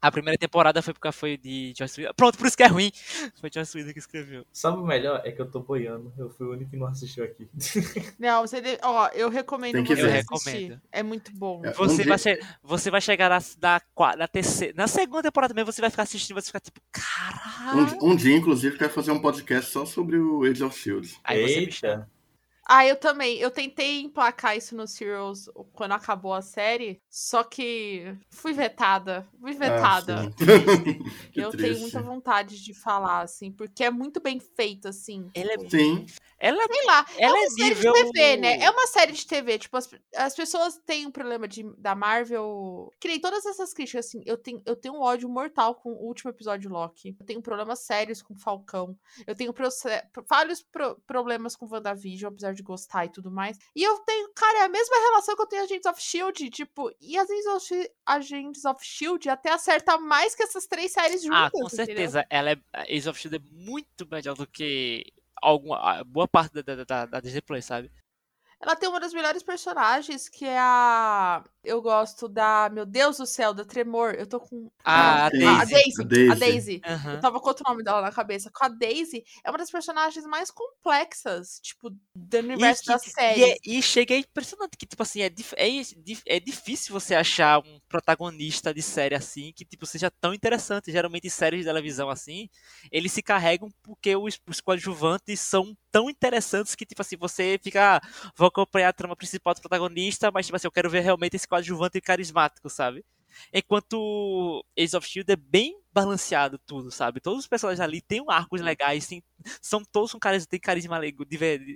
A primeira temporada foi porque foi de Joss Whedon. Pronto, por isso que é ruim. Foi Joss Whedon que escreveu. sabe o melhor? É que eu tô boiando. Eu fui o único que não assistiu aqui. Não, você. de- Ó, eu recomendo Tem que você ver. Recomendo. É muito bom. É, Você, Um vai, che- você vai chegar na, na, na terceira. Na segunda temporada mesmo, você vai ficar assistindo, você vai ficar tipo, caralho. Um, um dia, inclusive, quero fazer um podcast só sobre o Age of Shield. Aí você me chama. Eita. Ah, eu também. Eu tentei emplacar isso no Serials quando acabou a série, só que fui vetada. Fui vetada. Ah, sim. que eu tenho triste. muita vontade de falar, assim, porque é muito bem feito, assim. Ela é, Sim. Ela, Sei lá, ela é é uma série nível. de TV, né? É uma série de TV. Tipo, as, as pessoas têm um problema de, da Marvel. Que nem todas essas críticas, assim. Eu tenho, eu tenho um ódio mortal com o último episódio de Loki. Eu tenho problemas sérios com Falcão. Eu tenho vários pro- problemas com WandaVision, apesar de gostar e tudo mais. E eu tenho, cara, é a mesma relação que eu tenho com Agents of Shield. Tipo, e as Agents of, Agents of Shield até acerta mais que essas três séries juntas. Ah, com entendeu? certeza. Ela é. A Age of Shield é muito melhor do que alguma, boa parte da, da, da, da Disney Plus, sabe? Ela tem uma das melhores personagens, que é a. Eu gosto da. Meu Deus do céu, da Tremor. Eu tô com. Ah, a Daisy. Daisy. A Daisy. A Daisy. Aham. Eu tava com outro nome dela na cabeça. Com a Daisy, é uma das personagens mais complexas, tipo, do universo que- da E, série. é- e chega é impressionante que, tipo assim, é, dif- é, dif- é difícil você achar um protagonista de série assim que, tipo, seja tão interessante. Geralmente, séries de televisão assim, eles se carregam porque os, os coadjuvantes são tão interessantes que, tipo assim, você fica, ah, vou acompanhar a trama principal do protagonista, mas, tipo assim, eu quero ver realmente esse coadjuvante carismático, sabe? Enquanto Ace of Shield é bem balanceado tudo, sabe? Todos os personagens ali têm um arcos legais, têm- são todos com caras, tem carisma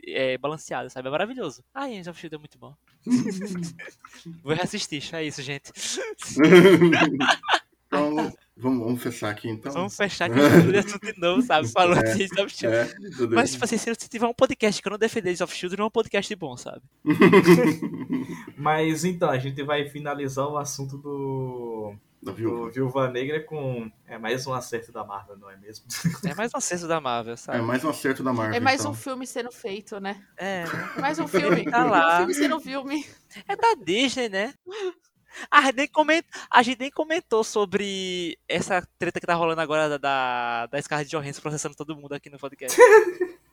é, balanceado, sabe? É maravilhoso. Ah, Ace of Shield é muito bom. Vou reassistir, é isso, gente. então, vamos, vamos fechar aqui então. Vamos fechar aqui de novo, sabe? Falando É. de Ace of Shield. É, Mas, tipo assim, se tiver um podcast que eu não defender Ace of Shield, não é um podcast bom, sabe? Mas então, a gente vai finalizar o assunto do, Da do viúva. Viúva Negra com. É mais um acerto da Marvel, não é mesmo? É mais um acesso da Marvel, É sabe? mais um acerto da Marvel. É mais então. um filme sendo feito, né? É, É mais um filme. Tá lá. É um filme sendo filme. é da Disney, né? A gente, nem coment... a gente nem comentou sobre essa treta que tá rolando agora da, da, da Scarlett Johansson processando todo mundo aqui no podcast.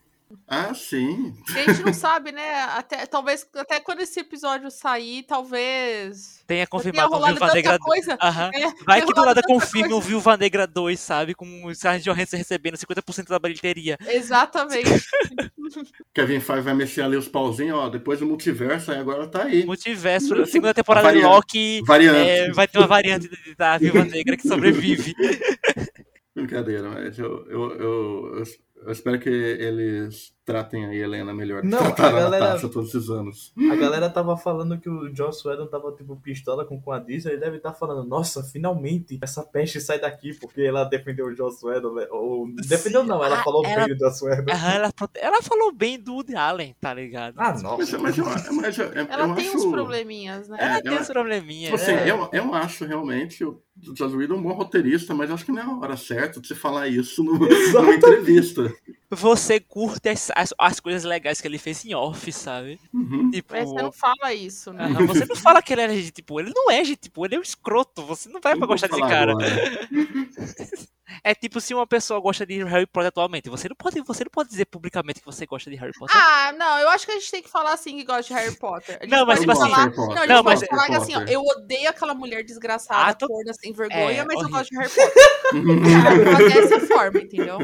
Ah, sim. A gente não sabe, né? Até, talvez até quando esse episódio sair, talvez. Tenha confirmado o rolado Viúva tanta Negra coisa. Aham. É, Vai tem que do nada tanta confirma o. Viúva Negra 2, sabe? Com o Scarlett Johansson recebendo 50% da bilheteria. Exatamente. Kevin Feige vai mexer ali os pauzinhos, ó. Depois do multiverso, aí agora tá aí. Multiverso, segunda temporada de. Loki. Variante. é, vai ter uma variante de- da Viúva Negra que sobrevive. Brincadeira, mas eu, eu, eu, eu, eu espero que eles tratem a Helena melhor que Não, a trataram a galera- Natasha todos esses anos. A galera tava falando que o Joss Whedon tava tipo pistola com, com a Disney. Ele deve estar falando, nossa, finalmente essa peste sai daqui porque ela defendeu o Joss Whedon. né? Ou defendeu não, ela Ah, falou ela- bem do Joss Whedon. Aham, ela, ela falou bem do Woody Allen, tá ligado? Ah, Mas, nossa. mas, eu, mas eu, eu Ela tem acho... uns probleminhas, né? ela é, tem ela- esse probleminha. Tipo assim, É. eu, eu acho realmente o Joss Whedon um bom roteirista, mas acho que não é a hora certa de você falar isso no- numa entrevista. Você curte as, as, as coisas legais que ele fez em off, sabe? Uhum. Tipo, Mas você não fala isso, né? você não fala que ele é gente, tipo, ele não é gente, tipo, ele é um escroto, você não vai pra gostar desse cara. É tipo se uma pessoa gosta de Harry Potter atualmente, você não pode, você não pode dizer publicamente que você gosta de Harry Potter. Ah, não, eu acho que a gente tem que falar assim que gosta de Harry Potter. A gente Não, mas, tipo assim- falar... Potter. Não, a gente Não, pode mas- falar que assim, ó, eu odeio aquela mulher desgraçada, Ah, tô- gorda, sem vergonha, É, mas eu horrível. gosto de Harry Potter. Mas dessa forma, entendeu?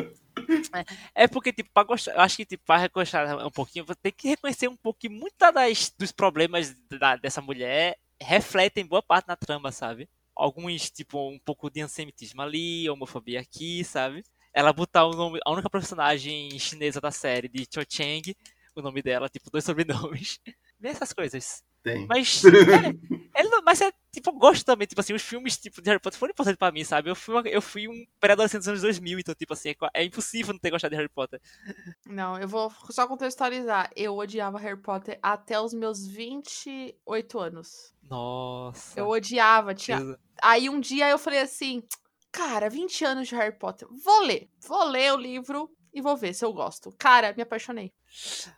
É porque, tipo, pra gostar, eu acho que, tipo, pra gostar um pouquinho, você tem que reconhecer um pouco que muitas das, dos problemas da- dessa mulher refletem boa parte na trama, sabe? Alguns, tipo, um pouco de antissemitismo ali, homofobia aqui, sabe? Ela botar o nome, a única personagem chinesa da série de Cho Chang, o nome dela, tipo, dois sobrenomes. Essas coisas. Tem. Mas, é, ele mas é, tipo, eu gosto também, tipo assim, os filmes tipo, de Harry Potter foram importantes pra mim, sabe? Eu fui, uma- eu fui um pré-adolescente dos anos 2000, então, tipo assim, é, é impossível não ter gostado de Harry Potter. Não, eu vou só contextualizar. Eu odiava Harry Potter até os meus 28 anos. Nossa. Eu odiava, tinha. Aí um dia eu falei assim, cara, 20 anos de Harry Potter, vou ler. Vou ler o livro e vou ver se eu gosto. Cara, me apaixonei.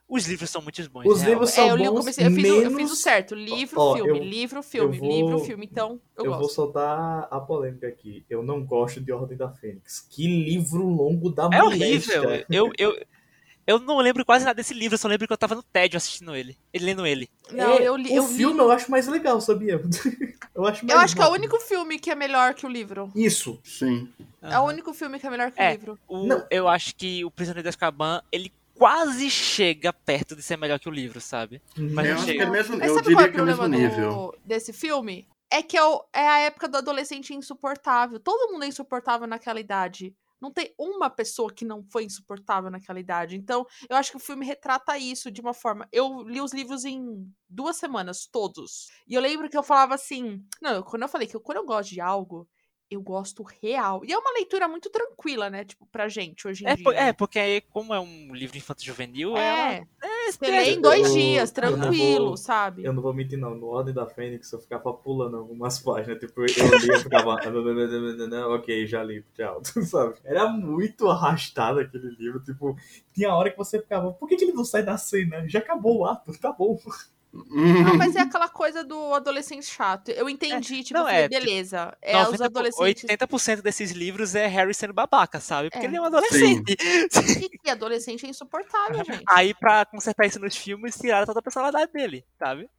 Os livros são muito bons. Os real. livros são é, eu, li, eu, bons, comecei, eu, fiz, o- eu menos- fiz o certo, livro, Ó, filme, eu- livro, filme, vou- livro, filme. Então, eu, Eu, vou gosto. soltar a polêmica aqui. Eu não gosto de Ordem da Fênix. Que livro longo da É moléstia. horrível. Eu, eu, eu não lembro quase nada desse livro, eu só lembro que eu tava no tédio assistindo ele. Ele lendo ele. Não, É, eu li. O Eu, li- filme eu acho mais legal, sabia? eu acho mais eu acho que é o único filme que é melhor que o livro. Isso. Sim. É o único filme que é melhor que É. o livro. O- Não. eu acho que o Prisioneiro de Azkaban, ele quase chega perto de ser melhor que o livro, sabe? Mas eu não acho que chega. é mesmo, Mas eu sabe qual é diria o que é o mesmo problema nível. do, desse filme? É que é, o- é a época do adolescente insuportável. Todo mundo é insuportável naquela idade. Não tem uma pessoa que não foi insuportável naquela idade. Então, eu acho que o filme retrata isso de uma forma. Eu li os livros em duas semanas, todos. E eu lembro que eu falava assim. Não, quando eu falei que eu- quando eu gosto de algo, eu gosto real. E é uma leitura muito tranquila, né? Tipo, pra gente hoje em É, dia. é, porque aí, como é um livro infanto-juvenil, ela... É, Lê em dois eu- dias, tranquilo, vou- sabe? Eu não vou mentir, não. No Ordem da Fênix eu ficava pulando algumas páginas. Tipo, eu lia e ficava. ok, já li, tchau. Sabe? Era muito arrastado aquele livro. Tipo, tinha hora que você ficava. Por que, que ele não sai da cena? Já acabou o ato, tá bom. Ah, mas é aquela coisa do adolescente chato. Eu entendi, tipo, não, eu falei, é, tipo, beleza. É os 90, adolescentes. 80% desses livros é Harry sendo babaca, sabe? Porque É. ele é um adolescente. E adolescente é insuportável, gente. Aí, pra consertar isso nos filmes, tiraram toda a personalidade dele, sabe?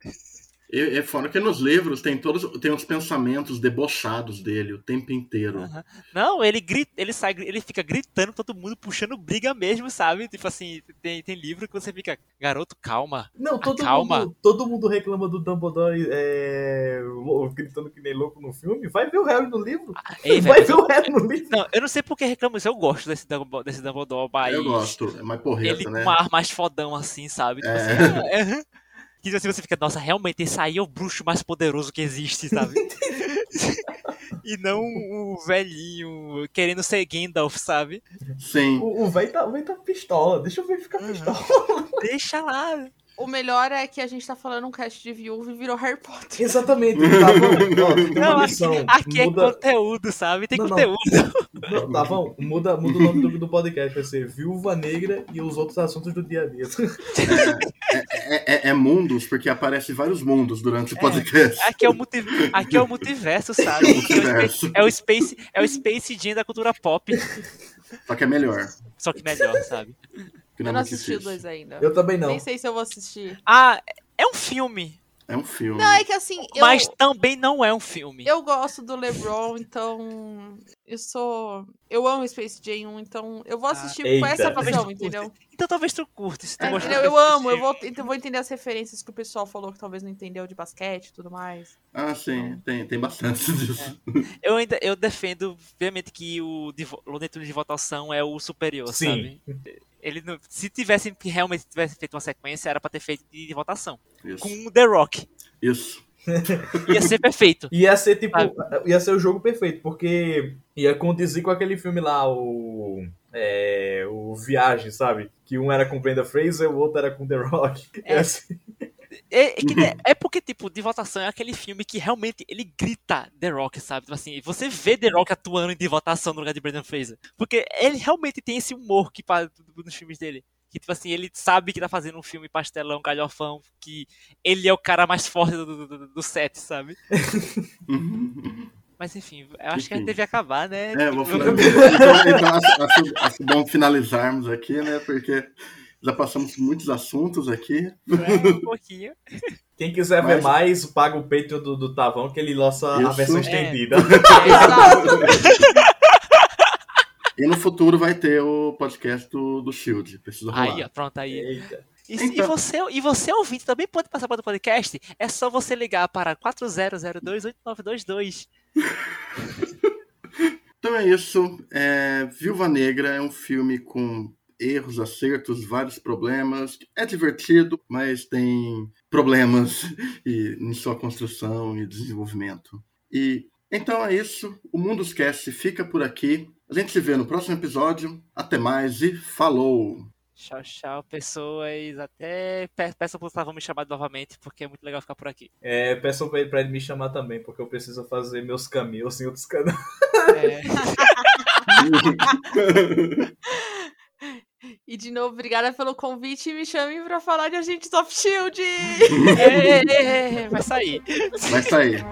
E é fora que nos livros tem todos tem os pensamentos debochados dele o tempo inteiro. Aham. Não, ele grita, ele sai, ele fica gritando todo mundo, puxando briga mesmo, sabe? Tipo assim, tem, tem livro que você fica, garoto, calma. Não, todo, calma. mundo, todo mundo reclama do Dumbledore é, gritando que nem louco no filme. Vai ver o Harry no livro. Ei, Vai velho, ver o Harry no livro. Não, eu não sei por que reclamo isso, eu gosto desse Dumbledore, desse Dumbledore mas Eu gosto, é mais porreta, Ele com né? um ar mais fodão assim, sabe? Tipo É. assim, é. Que assim, você fica, nossa, realmente esse aí é o bruxo mais poderoso que existe, sabe? e não o velhinho querendo ser Gandalf, sabe? Sim. O, o velho tá, o tá pistola. Deixa eu ver ficar Uhum. pistola. Deixa lá. O melhor é que a gente tá falando um cast de viúva e virou Harry Potter. Exatamente. Tá bom. Ó, tem uma Não, aqui, aqui é muda, conteúdo, sabe? Tem Não, não. conteúdo. Não, tá bom. Muda, muda o nome do, do podcast. Vai ser Viúva Negra e os outros assuntos do dia a dia. É, é- é mundos, porque aparece vários mundos durante o podcast. Aqui é o, multi... aqui é o multiverso, sabe? É o Multiverso. É o Space, é o Space Jam da cultura pop. Só que é melhor. Só que melhor, sabe? Que Eu não assisti o difícil. dois ainda. Eu também não. Nem sei se eu vou assistir. Ah, é um filme. É um filme. Não, é que assim, eu, Mas também não é um filme. eu gosto do LeBron, então. Eu sou. Eu amo Space Jam 1, então eu vou Ah, assistir eita. com essa curte. entendeu? Então talvez tu curte, se tu É, gostar de Eu amo, eu vou, então eu vou entender as referências que o pessoal falou que talvez não entendeu de basquete e tudo mais. Ah, sim, tem, tem bastante disso. Eu ainda eu defendo veemente que o Looney Tunes de votação é o superior, Sim. sabe? Ele não, se tivessem que realmente tivessem feito uma sequência, era pra ter feito de, de votação. Isso. Com o The Rock. Isso. Ia ser perfeito. Ia ser tipo. Sabe? Ia ser o jogo perfeito, porque ia condizir com aquele filme lá, o. É, o Viagem, sabe? Que um era com Brenda Fraser, o outro era com The Rock. É. Ser- É, é é porque, tipo, de votação é aquele filme que realmente ele grita The Rock, sabe? Tipo Assim, você vê The Rock atuando em de votação no lugar de Brendan Fraser. Porque ele realmente tem esse humor que faz nos filmes dele. Que, tipo assim, ele sabe que tá fazendo um filme pastelão, galhofão, que ele é o cara mais forte do, do, do- do set, sabe? Mas enfim, eu acho que a gente Enfim. devia acabar, né? É, vou falar. Então, então acho, acho- acho bom finalizarmos aqui, né? Porque já passamos por muitos assuntos aqui. É, um pouquinho. Quem quiser ver Mas- mais, paga o Patreon do, do Tavão, que ele lança a Isso. versão É. estendida. Exato. E no futuro vai ter o podcast do, do Shield. Preciso rolar. Aí, ó, pronto, aí. Eita. E, se- e Então- você, e você ouvinte também pode passar para o podcast. É só você ligar para 40028922. Então é isso. É, Viúva Negra é um filme com erros, acertos, vários problemas. É divertido, mas tem problemas e, em sua construção e desenvolvimento. E então é isso. O Mundoscast fica por aqui. A gente se vê no próximo episódio. Até mais e falou! Tchau, tchau, pessoas. Até pe- peço pro Gustavo me chamar novamente, porque é muito legal ficar por aqui. É, peçam pra ele, pra ele me chamar também, porque eu preciso fazer meus caminhos em outros canais. É, E de novo, obrigada pelo convite e me chamem pra falar de Agentes of Shield. é, é, é, vai sair. Vai sair.